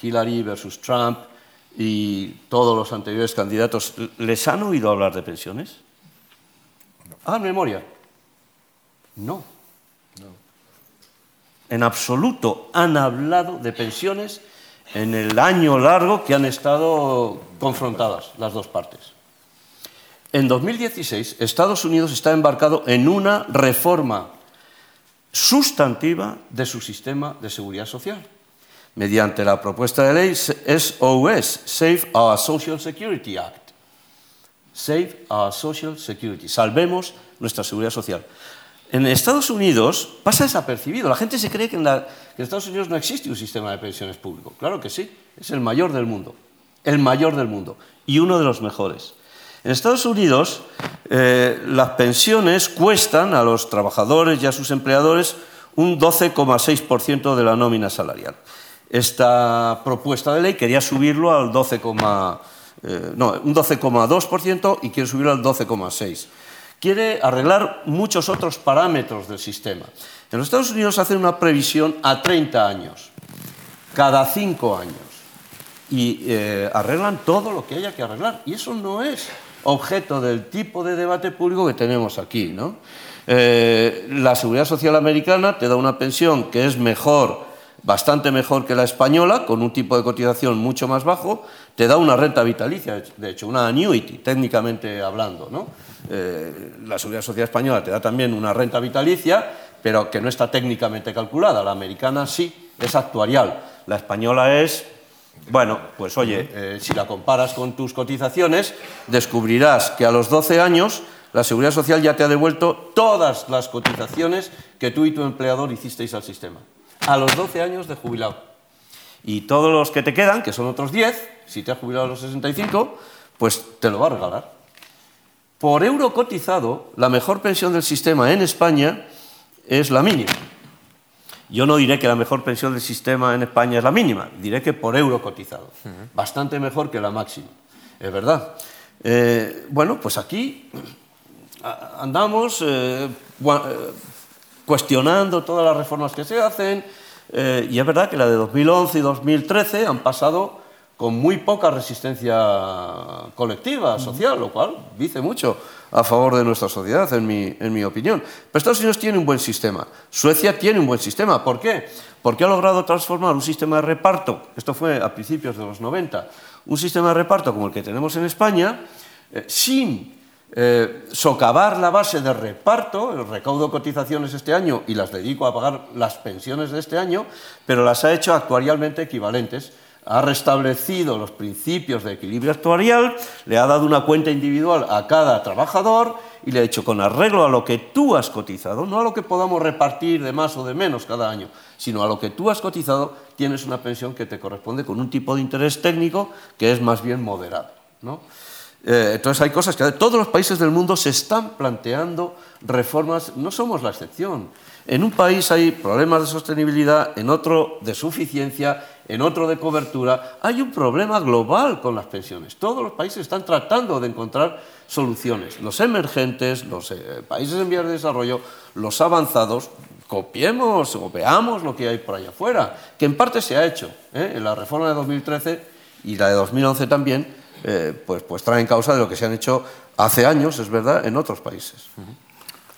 Hillary versus Trump y todos los anteriores candidatos, ¿les han oído hablar de pensiones? Hagan memoria. No. En absoluto han hablado de pensiones en el año largo que han estado confrontadas las dos partes. En 2016, Estados Unidos está embarcado en una reforma sustantiva de su sistema de seguridad social, mediante la propuesta de ley SOS, Save Our Social Security Act. Save Our Social Security, salvemos nuestra seguridad social. En Estados Unidos pasa desapercibido. La gente se cree que en, Estados Unidos no existe un sistema de pensiones público. Claro que sí, es el mayor del mundo. El mayor del mundo y uno de los mejores. En Estados Unidos, eh, las pensiones cuestan a los trabajadores y a sus empleadores un 12,6% de la nómina salarial. Esta propuesta de ley quería subirlo al 12, eh, no, un 12,2% y quiere subirlo al 12,6%. Quiere arreglar muchos otros parámetros del sistema. En los Estados Unidos hacen una previsión a 30 años, cada 5 años y eh, arreglan todo lo que haya que arreglar. Y eso no es objeto del tipo de debate público que tenemos aquí. ¿no? Eh, la seguridad social americana te da una pensión que es mejor, bastante mejor que la española, con un tipo de cotización mucho más bajo, te da una renta vitalicia, de hecho, una annuity, técnicamente hablando. ¿no? Eh, la seguridad social española te da también una renta vitalicia, pero que no está técnicamente calculada. La americana sí, es actuarial. La española es bueno, pues oye, eh, si la comparas con tus cotizaciones, descubrirás que a los 12 años la Seguridad Social ya te ha devuelto todas las cotizaciones que tú y tu empleador hicisteis al sistema, a los 12 años de jubilado. Y todos los que te quedan, que son otros 10, si te has jubilado a los 65, pues te lo va a regalar. Por euro cotizado, la mejor pensión del sistema en España es la mínima. Yo no diré que la mejor pensión del sistema en España es la mínima, diré que por euro cotizado. Bastante mejor que la máxima, es verdad. Eh, bueno, pues aquí andamos eh, eh, cuestionando todas las reformas que se hacen y es verdad que la de 2011 y 2013 han pasado con muy poca resistencia colectiva, social, lo cual dice mucho a favor de nuestra sociedad, en mi, en mi opinión. Pero Estados Unidos tiene un buen sistema, Suecia tiene un buen sistema. ¿Por qué? Porque ha logrado transformar un sistema de reparto, esto fue a principios de los 90, un sistema de reparto como el que tenemos en España, eh, sin eh, socavar la base de reparto, recaudo cotizaciones este año y las dedico a pagar las pensiones de este año, pero las ha hecho actuarialmente equivalentes ha restablecido los principios de equilibrio actuarial, le ha dado una cuenta individual a cada trabajador y le ha dicho con arreglo a lo que tú has cotizado, no a lo que podamos repartir de más o de menos cada año, sino a lo que tú has cotizado, tienes una pensión que te corresponde con un tipo de interés técnico que es más bien moderado. Eh, entonces hay cosas que todos los países del mundo se están planteando reformas, no somos la excepción. En un país hay problemas de sostenibilidad, en otro de suficiencia, en otro de cobertura. Hay un problema global con las pensiones. Todos los países están tratando de encontrar soluciones. Los emergentes, los eh, países en vías de desarrollo, los avanzados, copiemos o veamos lo que hay por allá afuera, que en parte se ha hecho. ¿eh? En la reforma de 2013 y la de 2011 también, eh, pues, pues traen causa de lo que se han hecho hace años, es verdad, en otros países.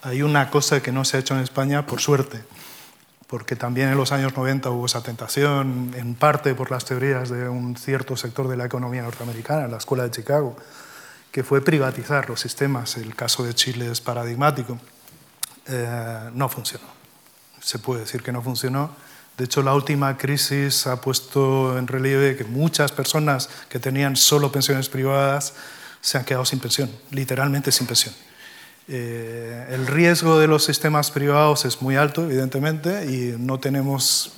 Hay una cosa que no se ha hecho en España, por suerte, porque también en los años 90 hubo esa tentación, en parte por las teorías de un cierto sector de la economía norteamericana, la Escuela de Chicago, que fue privatizar los sistemas. El caso de Chile es paradigmático. Eh, no funcionó. Se puede decir que no funcionó. De hecho, la última crisis ha puesto en relieve que muchas personas que tenían solo pensiones privadas se han quedado sin pensión, literalmente sin pensión. Eh, el riesgo de los sistemas privados es muy alto, evidentemente, y no tenemos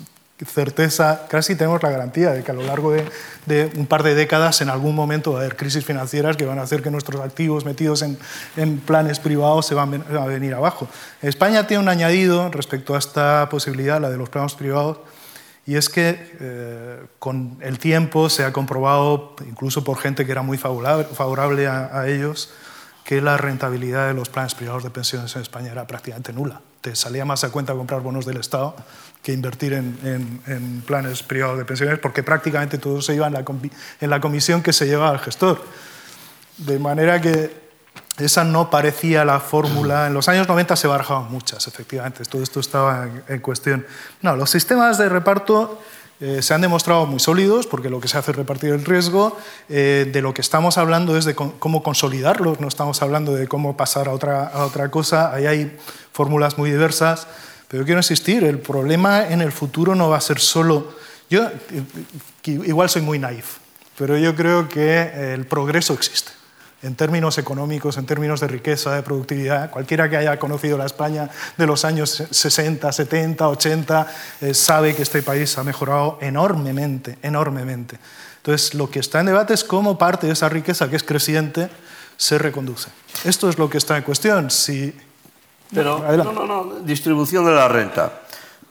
certeza, casi tenemos la garantía de que a lo largo de, un par de décadas en algún momento va a haber crisis financieras que van a hacer que nuestros activos metidos en, planes privados se van a venir abajo. España tiene un añadido respecto a esta posibilidad, la de los planes privados, y es que eh, con el tiempo se ha comprobado, incluso por gente que era muy favorable, a ellos, que la rentabilidad de los planes privados de pensiones en España era prácticamente nula. Te salía más a cuenta comprar bonos del Estado que invertir en, planes privados de pensiones, porque prácticamente todo se iba en la, en la comisión que se llevaba al gestor. De manera que esa no parecía la fórmula. En los años 90 se barajaban muchas, efectivamente. Todo esto estaba en, en cuestión. No, los sistemas de reparto eh, se han demostrado muy sólidos porque lo que se hace es repartir el riesgo. Eh, de lo que estamos hablando es de cómo consolidarlos, no estamos hablando de cómo pasar a otra, a otra cosa. Ahí hay fórmulas muy diversas. Pero quiero insistir, el problema en el futuro no va a ser solo... Yo eh, igual soy muy naif, pero yo creo que el progreso existe en términos económicos, en términos de riqueza, de productividad. Cualquiera que haya conocido la España de los años 60, 70, 80, sabe que este país ha mejorado enormemente, enormemente. Entonces, lo que está en debate es cómo parte de esa riqueza que es creciente se reconduce. Esto es lo que está en cuestión. Si... Pero, no, no, no, distribución de la renta.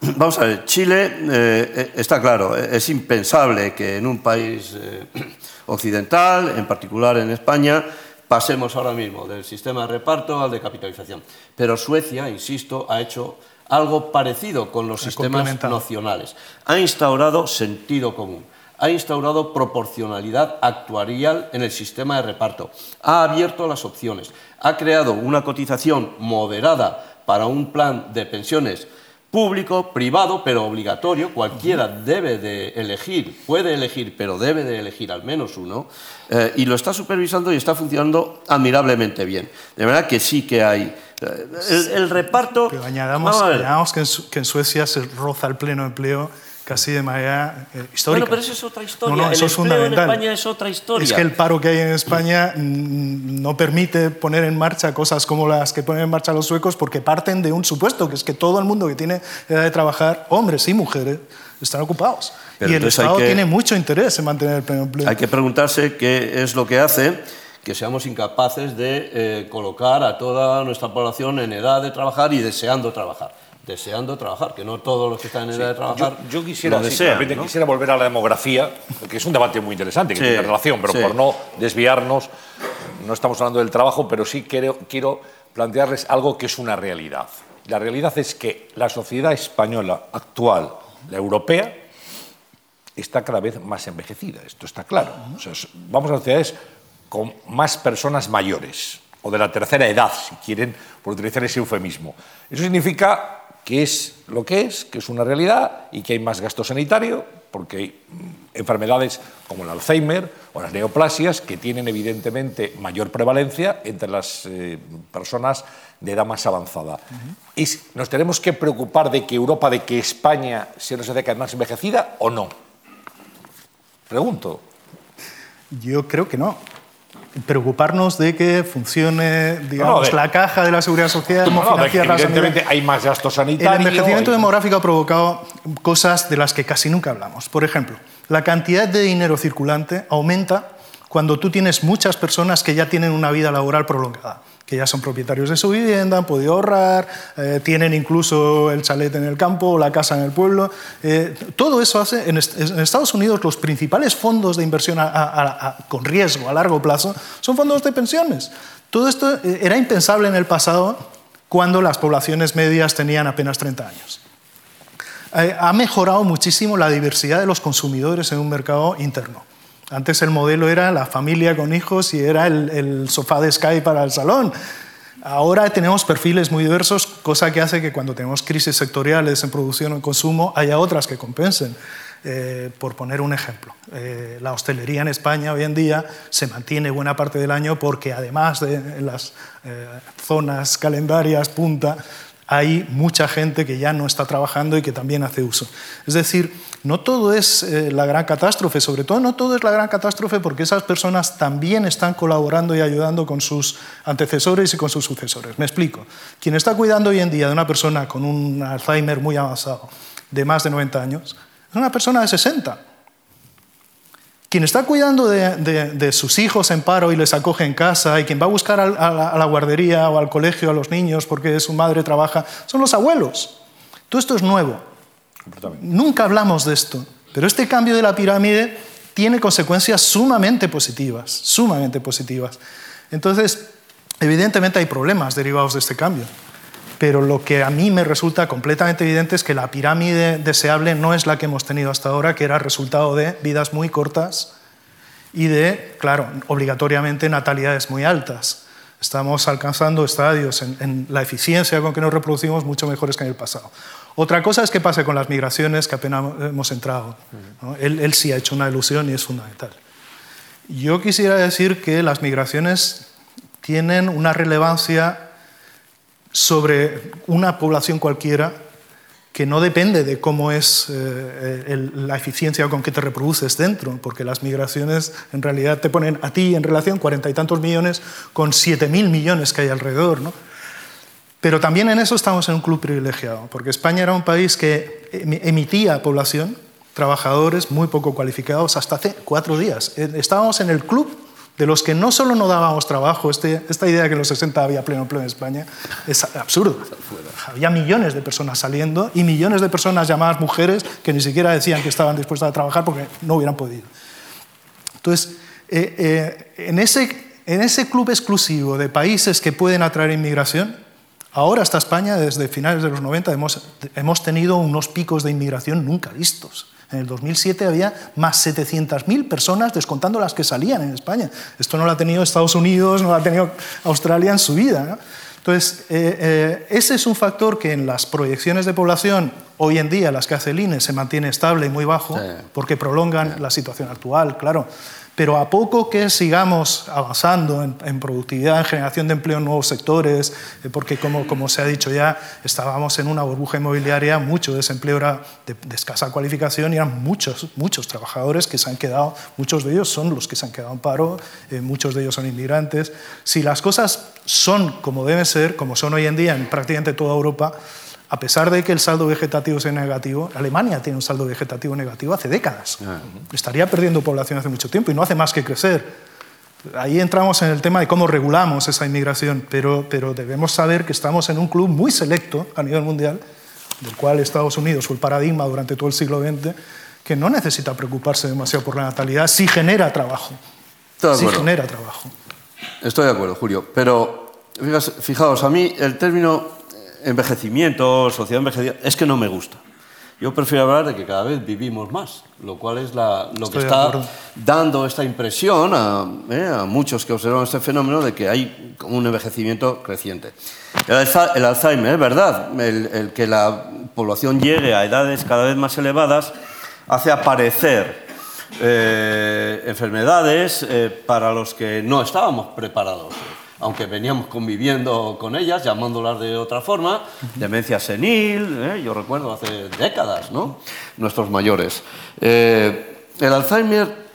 Vamos a ver, Chile, eh, está claro, es impensable que en un país eh, occidental, en particular en España, pasemos ahora mismo del sistema de reparto al de capitalización. Pero Suecia, insisto, ha hecho algo parecido con los sistemas nacionales. Ha instaurado sentido común, ha instaurado proporcionalidad actuarial en el sistema de reparto, ha abierto las opciones, ha creado una cotización moderada para un plan de pensiones público, privado, pero obligatorio, cualquiera debe de elegir, puede elegir, pero debe de elegir al menos uno, eh, y lo está supervisando y está funcionando admirablemente bien. De verdad que sí que hay... Eh, el, reparto... añadamos, que, en, que, en, Suecia se roza el pleno empleo casi de manera eh, histórica. Bueno, pero eso es otra historia. No, no, eso el es empleo en fundamental. España es otra historia. Es que el paro que hay en España mm, no permite poner en marcha cosas como las que ponen en marcha los suecos porque parten de un supuesto, que es que todo el mundo que tiene edad de trabajar, hombres y mujeres, están ocupados. Pero y el Estado que- tiene mucho interés en mantener el pleno empleo. Hay que preguntarse qué es lo que hace que seamos incapaces de eh, colocar a toda nuestra población en edad de trabajar y deseando trabajar. Deseando trabajar, que no todos los que están en edad de trabajar Yo, yo quisiera, lo sí, desean. realmente ¿no? quisiera volver a la demografía, que es un debate muy interesante, que Sí, tiene relación, pero sí. por no desviarnos, no estamos hablando del trabajo, pero sí quiero, quiero plantearles algo que es una realidad. La realidad es que la sociedad española actual, la europea, está cada vez más envejecida, esto está claro. O sea, es- vamos a ciudades con más personas mayores, o de la tercera edad, si quieren, por utilizar ese eufemismo. Eso significa que es lo que es, que es una realidad y que hay más gasto sanitario, porque hay enfermedades como el Alzheimer o las neoplasias que tienen evidentemente mayor prevalencia entre las eh, personas de edad más avanzada. Es- ¿Nos tenemos que preocupar de que Europa, de que España sociedad cada vez más envejecida o no? Pregunto. Yo creo que no. Preocuparnos de que funcione, digamos, de- la caja de la seguridad social, No, no, la evidentemente sanidad. hay más gasto sanitario. El envejecimiento hay- demográfico ha provocado cosas de las que casi nunca hablamos. Por ejemplo, la cantidad de dinero circulante aumenta cuando tú tienes muchas personas que ya tienen una vida laboral prolongada, que ya son propietarios de su vivienda, han podido ahorrar, eh, tienen incluso el chalet en el campo o la casa en el pueblo. Eh, todo eso hace, en, est- en Estados Unidos los principales fondos de inversión a- a- a- con riesgo a largo plazo son fondos de pensiones. Todo esto eh, era impensable en el pasado cuando las poblaciones medias tenían apenas 30 años. Eh, ha mejorado muchísimo la diversidad de los consumidores en un mercado interno. Antes el modelo era la familia con hijos y era el, el sofá de Sky para el salón. Ahora tenemos perfiles muy diversos, cosa que hace que cuando tenemos crisis sectoriales en producción o en consumo haya otras que compensen. Eh, por poner un ejemplo, eh, la hostelería en España hoy en día se mantiene buena parte del año porque además de las eh, zonas calendarias punta, hay mucha gente que ya no está trabajando y que también hace uso. Es decir, no todo es eh, la gran catástrofe, sobre todo no todo es la gran catástrofe porque esas personas también están colaborando y ayudando con sus antecesores y con sus sucesores. Me explico. Quien está cuidando hoy en día de una persona con un Alzheimer muy avanzado, de más de 90 años, es una persona de 60. Quien está cuidando de, de- de sus hijos en paro y les acoge en casa, y quien va a buscar a, la, a la guardería o al colegio a los niños porque su madre trabaja, son los abuelos. Todo esto es nuevo. Nunca hablamos de esto, pero este cambio de la pirámide tiene consecuencias sumamente positivas, sumamente positivas. Entonces, evidentemente hay problemas derivados de este cambio, pero lo que a mí me resulta completamente evidente es que la pirámide deseable no es la que hemos tenido hasta ahora, que era resultado de vidas muy cortas y de, claro, obligatoriamente natalidades muy altas. Estamos alcanzando estadios en, la eficiencia con que nos reproducimos mucho mejores que en el pasado. Otra cosa es qué pasa con las migraciones que apenas hemos entrado. ¿no? Él, él sí ha hecho una ilusión y es fundamental. Yo quisiera decir que las migraciones tienen una relevancia sobre una población cualquiera que no depende de cómo es eh, la eficiencia con que te reproduces dentro, porque las migraciones en realidad te ponen a ti en relación cuarenta y tantos millones con siete mil millones que hay alrededor. ¿no? Pero también en eso estamos en un club privilegiado, porque España era un país que emi- emitía población, trabajadores muy poco cualificados, hasta hace cuatro días. Eh, Estábamos en el club de los que no solo no dábamos trabajo, este- esta idea de que en los 60 había pleno empleo en España es absurdo. Había millones de personas saliendo y millones de personas llamadas mujeres que ni siquiera decían que estaban dispuestas a trabajar porque no hubieran podido. Entonces, eh, eh, en ese club exclusivo de países que pueden atraer inmigración, ahora hasta España, desde finales de los 90, hemos, hemos tenido unos picos de inmigración nunca vistos. En el 2007 había más 700.000 personas, descontando las que salían en España. Esto no lo ha tenido Estados Unidos, no lo ha tenido Australia en su vida. ¿no? Entonces, eh, eh, ese es un factor que en las proyecciones de población, hoy en día las que hace el INE, se mantiene estable y muy bajo, Sí. porque prolongan la situación actual, claro. Pero a poco que sigamos avanzando en, productividad, en generación de empleo en nuevos sectores, eh, porque como, se ha dicho ya, estábamos en una burbuja inmobiliaria, mucho desempleo era de, escasa cualificación y eran muchos, muchos trabajadores que se han quedado, muchos de ellos son los que se han quedado en paro, eh, muchos de ellos son inmigrantes. Si las cosas son como deben ser, como son hoy en día en prácticamente toda Europa, a pesar de que el saldo vegetativo sea negativo, Alemania tiene un saldo vegetativo negativo hace décadas. Ah. Estaría perdiendo población hace mucho tiempo y no hace más que crecer. Ahí entramos en el tema de cómo regulamos esa inmigración, pero, pero debemos saber que estamos en un club muy selecto a nivel mundial, del cual Estados Unidos fue el paradigma durante todo el siglo XX, que no necesita preocuparse demasiado por la natalidad si genera trabajo. Si genera trabajo. Estoy de acuerdo, Julio, pero fijaos, a mí el término envejecimiento, sociedad envejecida, es que no me gusta. Yo prefiero hablar de que cada vez vivimos más, lo cual es lo que está dando esta impresión eh, a, muchos que observan este fenómeno de que hay un envejecimiento creciente. El, Alzheimer, es verdad, el, que la población llegue a edades cada vez más elevadas hace aparecer eh, enfermedades eh, para los que no estábamos preparados aunque veníamos conviviendo con ellas, llamándolas de otra forma, demencia senil, ¿eh? yo recuerdo hace décadas, ¿no? Nuestros mayores. Eh, el Alzheimer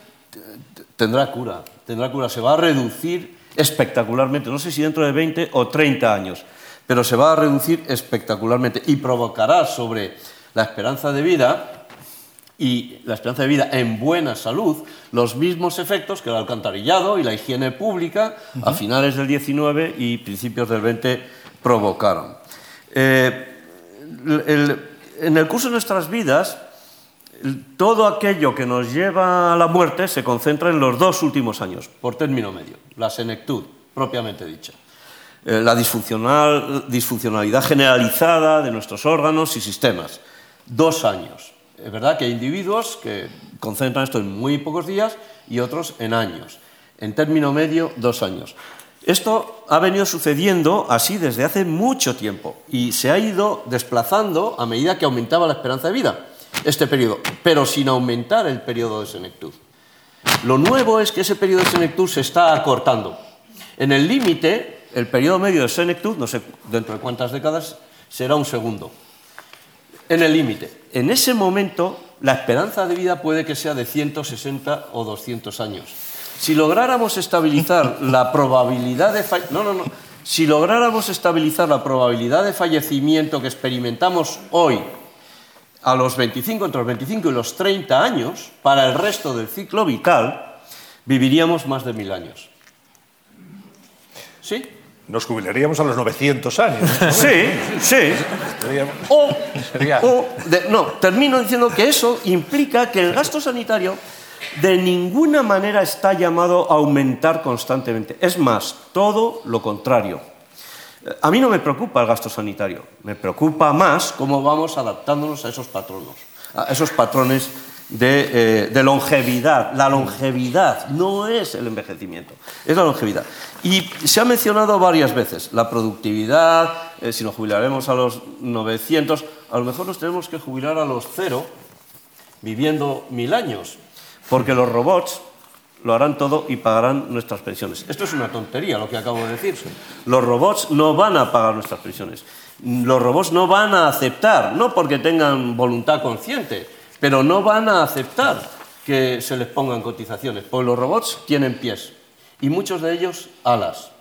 tendrá cura, tendrá cura, se va a reducir espectacularmente, no sé si dentro de 20 o 30 años, pero se va a reducir espectacularmente y provocará sobre la esperanza de vida y la esperanza de vida en buena salud los mismos efectos que el alcantarillado y la higiene pública a finales del 19 y principios del 20 provocaron. Eh, en el curso de nuestras vidas, todo aquello que nos lleva a la muerte se concentra en los dos últimos años, por término medio, la senectud, propiamente dicha. Eh, la disfuncionalidad generalizada de nuestros órganos y sistemas. Dos años. Es verdad que hay individuos que concentran esto en muy pocos días y otros en años. En término medio, dos años. Esto ha venido sucediendo así desde hace mucho tiempo y se ha ido desplazando a medida que aumentaba la esperanza de vida, este periodo, pero sin aumentar el periodo de senectud. Lo nuevo es que ese periodo de senectud se está acortando. En el límite, el periodo medio de senectud, no sé dentro de cuántas décadas, será un segundo en el límite. En ese momento, la esperanza de vida puede que sea de 160 o 200 años. Si lográramos estabilizar la probabilidad de no, no, no. Si lográramos estabilizar la probabilidad de fallecimiento que experimentamos hoy a los 25, entre los 25 y los 30 años, para el resto del ciclo vital, viviríamos más de mil años. ¿Sí? nos jubilaríamos a los 900 años. Sí, sí. O, no, termino diciendo que eso implica que el gasto sanitario de ninguna manera está llamado a aumentar constantemente. Es más, todo lo contrario. A mí no me preocupa el gasto sanitario, me preocupa más cómo vamos adaptándonos a esos patronos, a esos patrones eh, de, longevidad. La longevidad no es el envejecimiento, es la longevidad. Y se ha mencionado varias veces la productividad, eh, si nos jubilaremos a los 900, a lo mejor nos tenemos que jubilar a los cero, viviendo mil años, porque los robots lo harán todo y pagarán nuestras pensiones. Esto es una tontería lo que acabo de decir. Los robots no van a pagar nuestras pensiones. Los robots no van a aceptar, no porque tengan voluntad consciente, pero no van a aceptar que se les pongan cotizaciones, porque los robots tienen pies y muchos de ellos alas.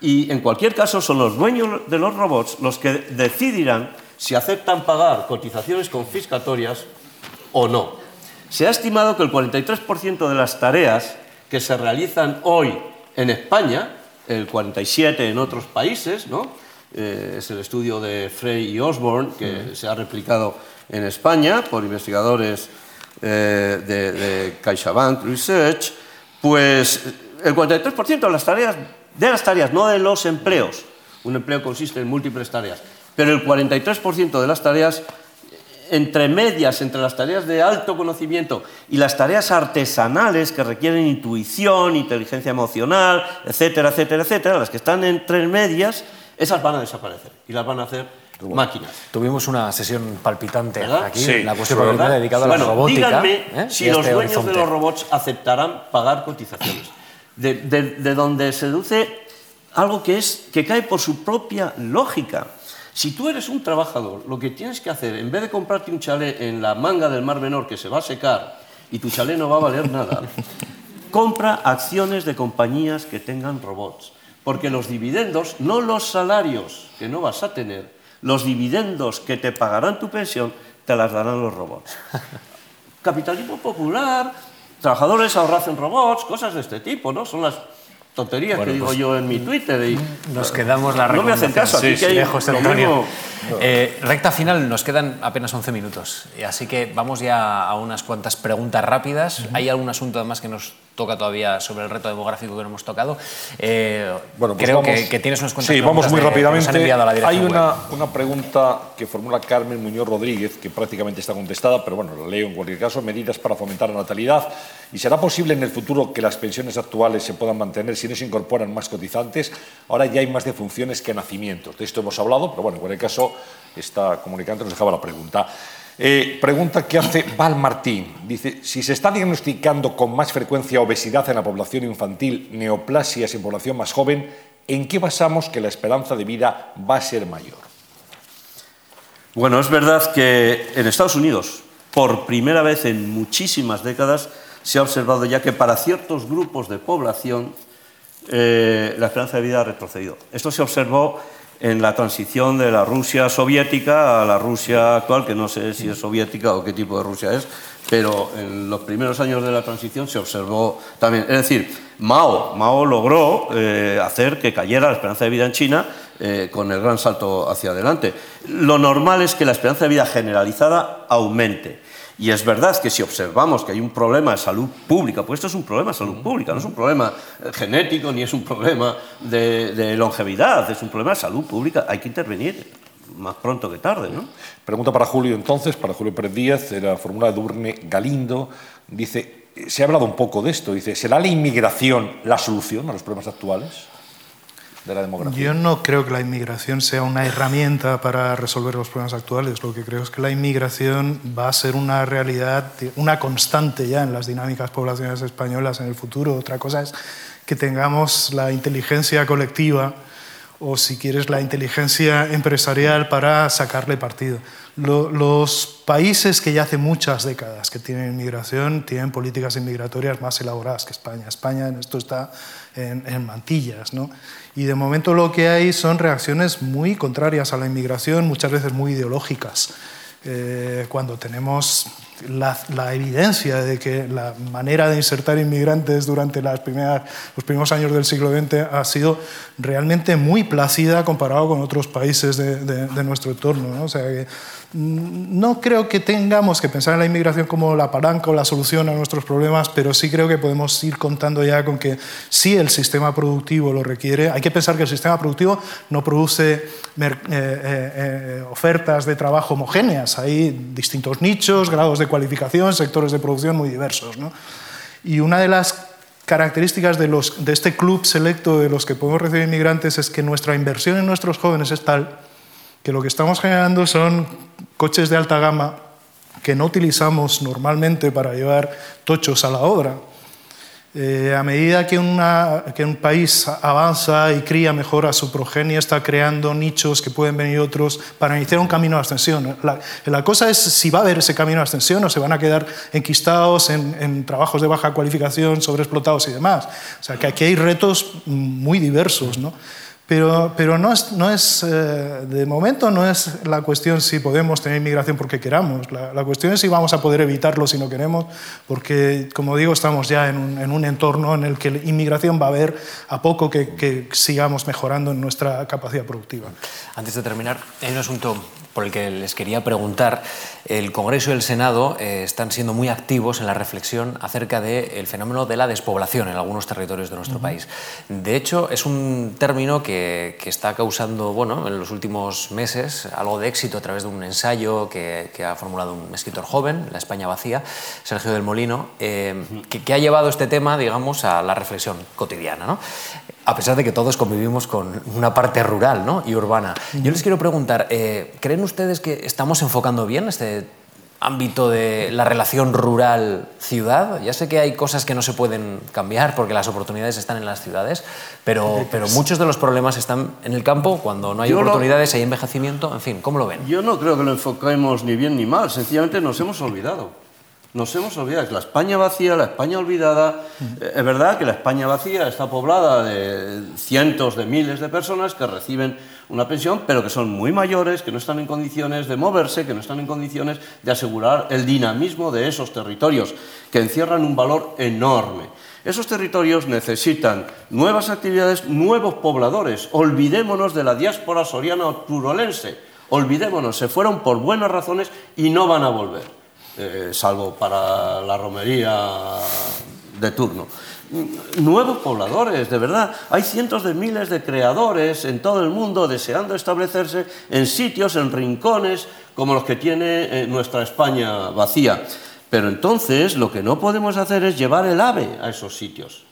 Y en cualquier caso son los dueños de los robots los que decidirán si aceptan pagar cotizaciones confiscatorias o no. Se ha estimado que el 43% de las tareas que se realizan hoy en España, el 47% en otros países, ¿no? Eh, es el estudio de Frey y Osborne que se ha replicado en España por investigadores eh, de, CaixaBank Research, pues el 43% de las tareas, de las tareas, no de los empleos, un empleo consiste en múltiples tareas, pero el 43% de las tareas entre medias, entre las tareas de alto conocimiento y las tareas artesanales que requieren intuición, inteligencia emocional, etcétera, etcétera, etcétera, las que están entre medias, esas van a desaparecer y las van a hacer máquinas. Tuvimos una sesión palpitante ¿Verdad? aquí, Sí, la cuestión sí, dedicada ¿verdad? dedicada a bueno, la robótica. díganme ¿eh? si los este dueños horizonte. de los robots aceptarán pagar cotizaciones. De, de- de donde se deduce algo que, es, que cae por su propia lógica. Si tú eres un trabajador, lo que tienes que hacer, en vez de comprarte un chalet en la manga del Mar Menor que se va a secar y tu chalet no va a valer nada, compra acciones de compañías que tengan robots. Porque los dividendos, no los salarios que no vas a tener, los dividendos que te pagarán tu pensión, te las darán los robots. Capitalismo popular, trabajadores ahorrad en robots, cosas de este tipo, ¿no? Son las tonterías Bueno, que digo pues, yo en mi Twitter. Y Nos quedamos la No me hacen caso, que hay de José lo Antonio. mismo. Eh, recta final, nos quedan apenas 11 minutos, así que vamos ya a unas cuantas preguntas rápidas. ¿Hay algún asunto además que nos toca todavía sobre el reto demográfico que no hemos tocado? Eh, Bueno, pues creo vamos- que, que tienes unas cuantas Sí, vamos muy de- que nos han rápidamente. a la Hay una, una pregunta que formula Carmen Muñoz Rodríguez, que prácticamente está contestada, pero bueno, la leo en cualquier caso. Medidas para fomentar la natalidad. ¿Y será posible en el futuro que las pensiones actuales se puedan mantener si no se incorporan más cotizantes? Ahora ya hay más defunciones que nacimientos. De esto hemos hablado, pero bueno, en cualquier caso, esta comunicante nos dejaba la pregunta. Eh, pregunta que hace Val Martín. Dice, si se está diagnosticando con más frecuencia obesidad en la población infantil, neoplasias en población más joven, ¿en qué basamos que la esperanza de vida va a ser mayor? Bueno, es verdad que en Estados Unidos, por primera vez en muchísimas décadas, se ha observado ya que para ciertos grupos de población eh, la esperanza de vida ha retrocedido. Esto se observó en la transición de la Rusia soviética a la Rusia actual, que no sé si es soviética o qué tipo de Rusia es, pero en los primeros años de la transición se observó también. Es decir, Mao, Mao logró eh, hacer que cayera la esperanza de vida en China eh, con el gran salto hacia adelante. Lo normal es que la esperanza de vida generalizada aumente. Y es verdad que si observamos que hay un problema de salud pública, pues esto es un problema de salud pública, no es un problema eh, genético ni es un problema de, de longevidad, es un problema de salud pública, hay que intervenir más pronto que tarde, ¿no? Pregunta para Julio entonces, para Julio Pérez Díaz, de la fórmula de Durne Galindo. Dice, eh, se ha hablado un poco de esto, dice, ¿será la inmigración la solución a los problemas actuales Yo no creo que la inmigración sea una herramienta para resolver los problemas actuales. Lo que creo es que la inmigración va a ser una realidad, una constante ya en las dinámicas poblacionales españolas en el futuro. Otra cosa es que tengamos la inteligencia colectiva o, si quieres, la inteligencia empresarial para sacarle partido. Lo- los países que ya hace muchas décadas que tienen inmigración tienen políticas inmigratorias más elaboradas que España. España en esto está en, en mantillas. ¿no? Y de momento lo que hay son reacciones muy contrarias a la inmigración, muchas veces muy ideológicas. Eh, cuando tenemos la, la evidencia de que la manera de insertar inmigrantes durante las primeras, los primeros años del siglo XX ha sido realmente muy plácida comparado con otros países de, de- de nuestro entorno. ¿no? O sea que, mm, no creo que tengamos que pensar en la inmigración como la palanca o la solución a nuestros problemas, pero sí creo que podemos ir contando ya con que si el sistema productivo lo requiere, hay que pensar que el sistema productivo no produce eh, eh, eh, ofertas de trabajo homogéneas, hay distintos nichos, grados de cualificación, sectores de producción muy diversos. ¿no? Y una de las características de, los, de este club selecto de los que podemos recibir inmigrantes es que nuestra inversión en nuestros jóvenes es tal que lo que estamos generando son coches de alta gama que no utilizamos normalmente para llevar tochos a la obra. Eh, a medida que, un país avanza y cría mejor a su progenie, está creando nichos que pueden venir otros para iniciar un camino de ascensión. La, la cosa es si va a haber ese camino de ascensión o se van a quedar enquistados en, en trabajos de baja cualificación, sobreexplotados y demás. O sea, que aquí hay retos muy diversos, ¿no? Pero, pero no es, no es eh, de momento no es la cuestión si podemos tener inmigración porque queramos. La, la cuestión es si vamos a poder evitarlo si no queremos, porque, como digo, estamos ya en un, en un entorno en el que la inmigración va a haber a poco que, que sigamos mejorando en nuestra capacidad productiva. Antes de terminar, hay un asunto por el que les quería preguntar. El Congreso y el Senado eh, están siendo muy activos en la reflexión acerca del fenómeno de la despoblación en algunos territorios de nuestro país. De hecho, es un término que que, está causando, bueno, en los últimos meses algo de éxito a través de un ensayo que, ha formulado un escritor joven, La España vacía, Sergio del Molino, eh, que, ha llevado este tema, digamos, a la reflexión cotidiana, ¿no? A pesar de que todos convivimos con una parte rural ¿no? y urbana. Yo les quiero preguntar, eh, ¿creen ustedes que estamos enfocando bien este ámbito de la relación rural-ciudad. Ya sé que hay cosas que no se pueden cambiar porque las oportunidades están en las ciudades, pero, pero muchos de los problemas están en el campo cuando no hay oportunidades, hay envejecimiento, en fin, ¿cómo lo ven? Yo no creo que lo enfoquemos ni bien ni mal, sencillamente nos hemos olvidado. Nos hemos olvidado que la España vacía, la España olvidada, es verdad que la España vacía está poblada de cientos de miles de personas que reciben una pensión, pero que son muy mayores, que no están en condiciones de moverse, que no están en condiciones de asegurar el dinamismo de esos territorios, que encierran un valor enorme. Esos territorios necesitan nuevas actividades, nuevos pobladores. Olvidémonos de la diáspora soriana o turolense. Olvidémonos, se fueron por buenas razones y no van a volver. Eh, salvo para la romería de turno. Nuevos pobladores, de verdad. Hay cientos de miles de creadores en todo el mundo deseando establecerse en sitios, en rincones, como los que tiene eh, nuestra España vacía. Pero entonces lo que no podemos hacer es llevar el ave a esos sitios.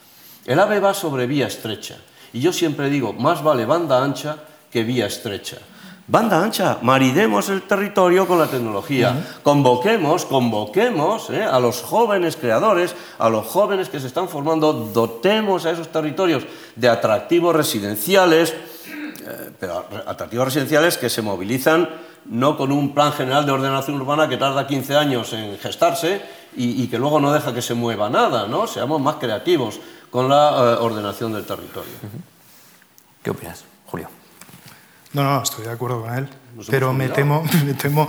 El ave va sobre vía estrecha. Y yo siempre digo, más vale banda ancha que vía estrecha. Banda ancha, maridemos el territorio con la tecnología. Convoquemos, convoquemos eh, a los jóvenes creadores, a los jóvenes que se están formando, dotemos a esos territorios de atractivos residenciales, eh, pero atractivos residenciales que se movilizan no con un plan general de ordenación urbana que tarda 15 años en gestarse y, que luego no deja que se mueva nada, ¿no? Seamos más creativos con la eh, ordenación del territorio. ¿Qué opinas, Julio? No, no, estoy de acuerdo con él, pero me temo, me, temo,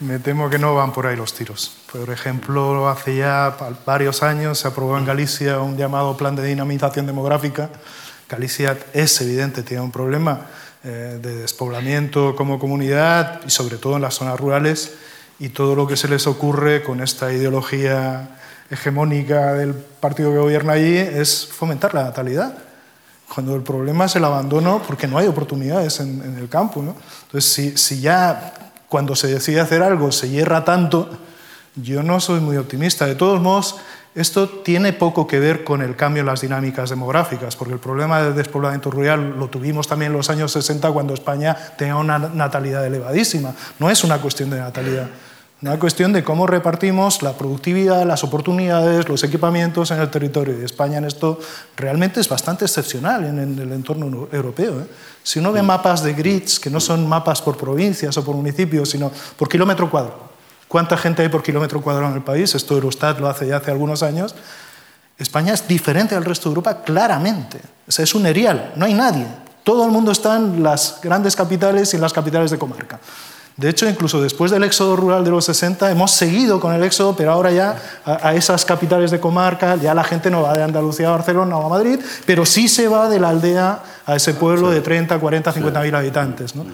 me temo que no van por ahí los tiros. Por ejemplo, hace ya varios años se aprobó en Galicia un llamado Plan de Dinamización Demográfica. Galicia es evidente, tiene un problema eh, de despoblamiento como comunidad y sobre todo en las zonas rurales y todo lo que se les ocurre con esta ideología hegemónica del partido que gobierna allí es fomentar la natalidad cuando el problema es el abandono porque no hay oportunidades en, el campo. ¿no? Entonces, si, si, ya cuando se decide hacer algo se hierra tanto, yo no soy muy optimista. De todos modos, esto tiene poco que ver con el cambio en las dinámicas demográficas, porque el problema del despoblamiento rural lo tuvimos también en los años 60 cuando España tenía una natalidad elevadísima. No es una cuestión de natalidad. Una cuestión de cómo repartimos la productividad, las oportunidades, los equipamientos en el territorio. de España en esto realmente es bastante excepcional en el entorno europeo. ¿eh? Si uno ve mapas de grids, que no son mapas por provincias o por municipios, sino por kilómetro cuadrado, ¿cuánta gente hay por kilómetro cuadrado en el país? Esto Eurostat lo hace ya hace algunos años. España es diferente al resto de Europa claramente. O sea, es un erial, no hay nadie. Todo el mundo está en las grandes capitales y en las capitales de comarca. De hecho, incluso después del éxodo rural de los 60, hemos seguido con el éxodo, pero ahora ya a, esas capitales de comarca, ya la gente no va de Andalucía a Barcelona o a Madrid, pero sí se va de la aldea a ese pueblo de 30, 40, 50 mil habitantes. ¿no?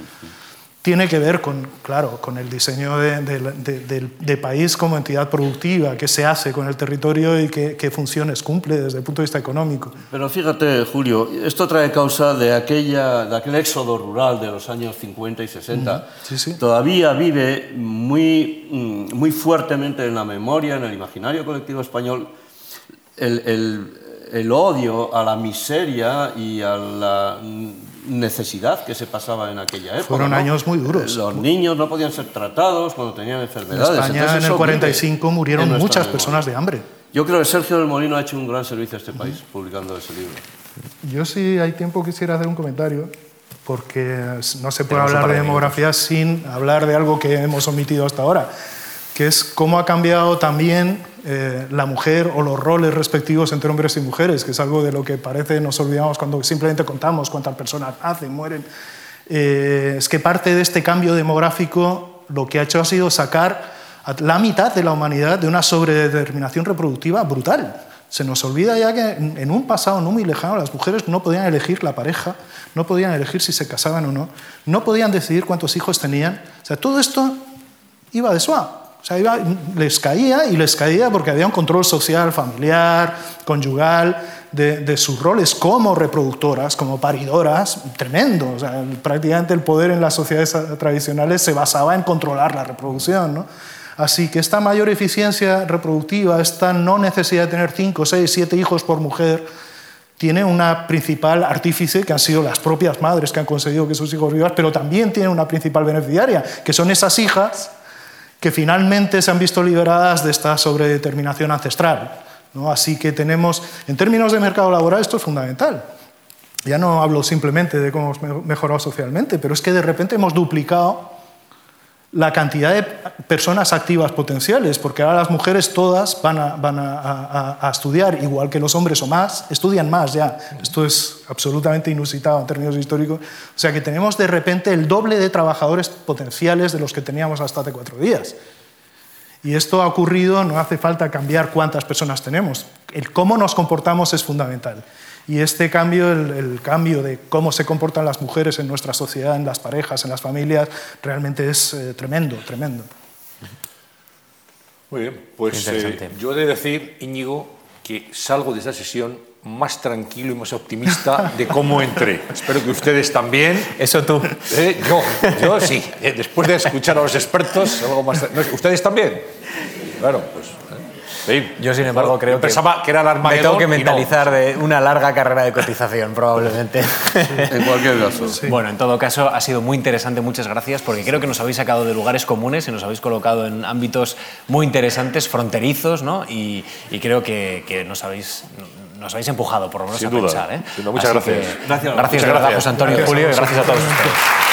Tiene que ver con, claro, con el diseño de, país como entidad productiva, qué se hace con el territorio y qué, funciones cumple desde el punto de vista económico. Pero fíjate, Julio, esto trae causa de, aquella, de aquel éxodo rural de los años 50 y 60. Todavía vive muy, mm, muy fuertemente en la memoria, en el imaginario colectivo español, el, el odio a la miseria y a la necesidad que se pasaba en aquella época. Fueron años muy duros. Los niños no podían ser tratados cuando tenían enfermedades. En España en el 45 murieron muchas personas de hambre. Yo creo que Sergio del Molino ha hecho un gran servicio a este país publicando ese libro. Yo si hay tiempo quisiera hacer un comentario porque no se puede hablar de demografía sin hablar de algo que hemos omitido hasta ahora, que es cómo ha cambiado también eh, la mujer o los roles respectivos entre hombres y mujeres, que es algo de lo que parece nos olvidamos cuando simplemente contamos cuántas personas hacen, mueren. Eh, es que parte de este cambio demográfico lo que ha hecho ha sido sacar a la mitad de la humanidad de una sobredeterminación reproductiva brutal. Se nos olvida ya que en un pasado no muy lejano las mujeres no podían elegir la pareja, no podían elegir si se casaban o no, no podían decidir cuántos hijos tenían. O sea, todo esto iba de suave. Sea, les caía y les caía porque había un control social, familiar, conyugal, de, de sus roles como reproductoras, como paridoras, tremendo. O sea, prácticamente el poder en las sociedades tradicionales se basaba en controlar la reproducción. ¿no? Así que esta mayor eficiencia reproductiva, esta no necesidad de tener 5, 6, 7 hijos por mujer, tiene una principal artífice, que han sido las propias madres que han conseguido que sus hijos vivas, pero también tiene una principal beneficiaria, que son esas hijas que finalmente se han visto liberadas de esta sobredeterminación ancestral. ¿no? Así que tenemos, en términos de mercado laboral, esto es fundamental. Ya no hablo simplemente de cómo hemos mejorado socialmente, pero es que de repente hemos duplicado la cantidad de personas activas potenciales, porque ahora las mujeres todas van, a, van a, a, estudiar, igual que los hombres o más, estudian más ya. Esto es absolutamente inusitado en términos históricos. O sea que tenemos de repente el doble de trabajadores potenciales de los que teníamos hasta hace cuatro días. Y esto ha ocurrido, no hace falta cambiar cuántas personas tenemos. El cómo nos comportamos es fundamental. Y este cambio, el, el, cambio de cómo se comportan las mujeres en nuestra sociedad, en las parejas, en las familias, realmente es eh, tremendo, tremendo. Muy bien, pues eh, yo he de decir, Íñigo, que salgo de esta sesión más tranquilo y más optimista de cómo entré. Espero que ustedes también. Eso tú. Eh, yo, yo sí. Eh, después de escuchar a los expertos, algo más. ¿Ustedes también? Claro, pues. Sí. Yo, sin embargo, creo pensaba que, era el me tengo que mentalizar no. de una larga carrera de cotización, probablemente. en cualquier caso. Sí. Bueno, en todo caso, ha sido muy interesante. Muchas gracias, porque creo que nos habéis sacado de lugares comunes y nos habéis colocado en ámbitos muy interesantes, fronterizos, ¿no? Y, y creo que, que nos habéis nos habéis empujado por lo menos Sin a duda. pensar. ¿eh? Sin duda. Muchas gracias. Que, gracias. Gracias verdad, José Antonio, Julio, y gracias a todos ustedes.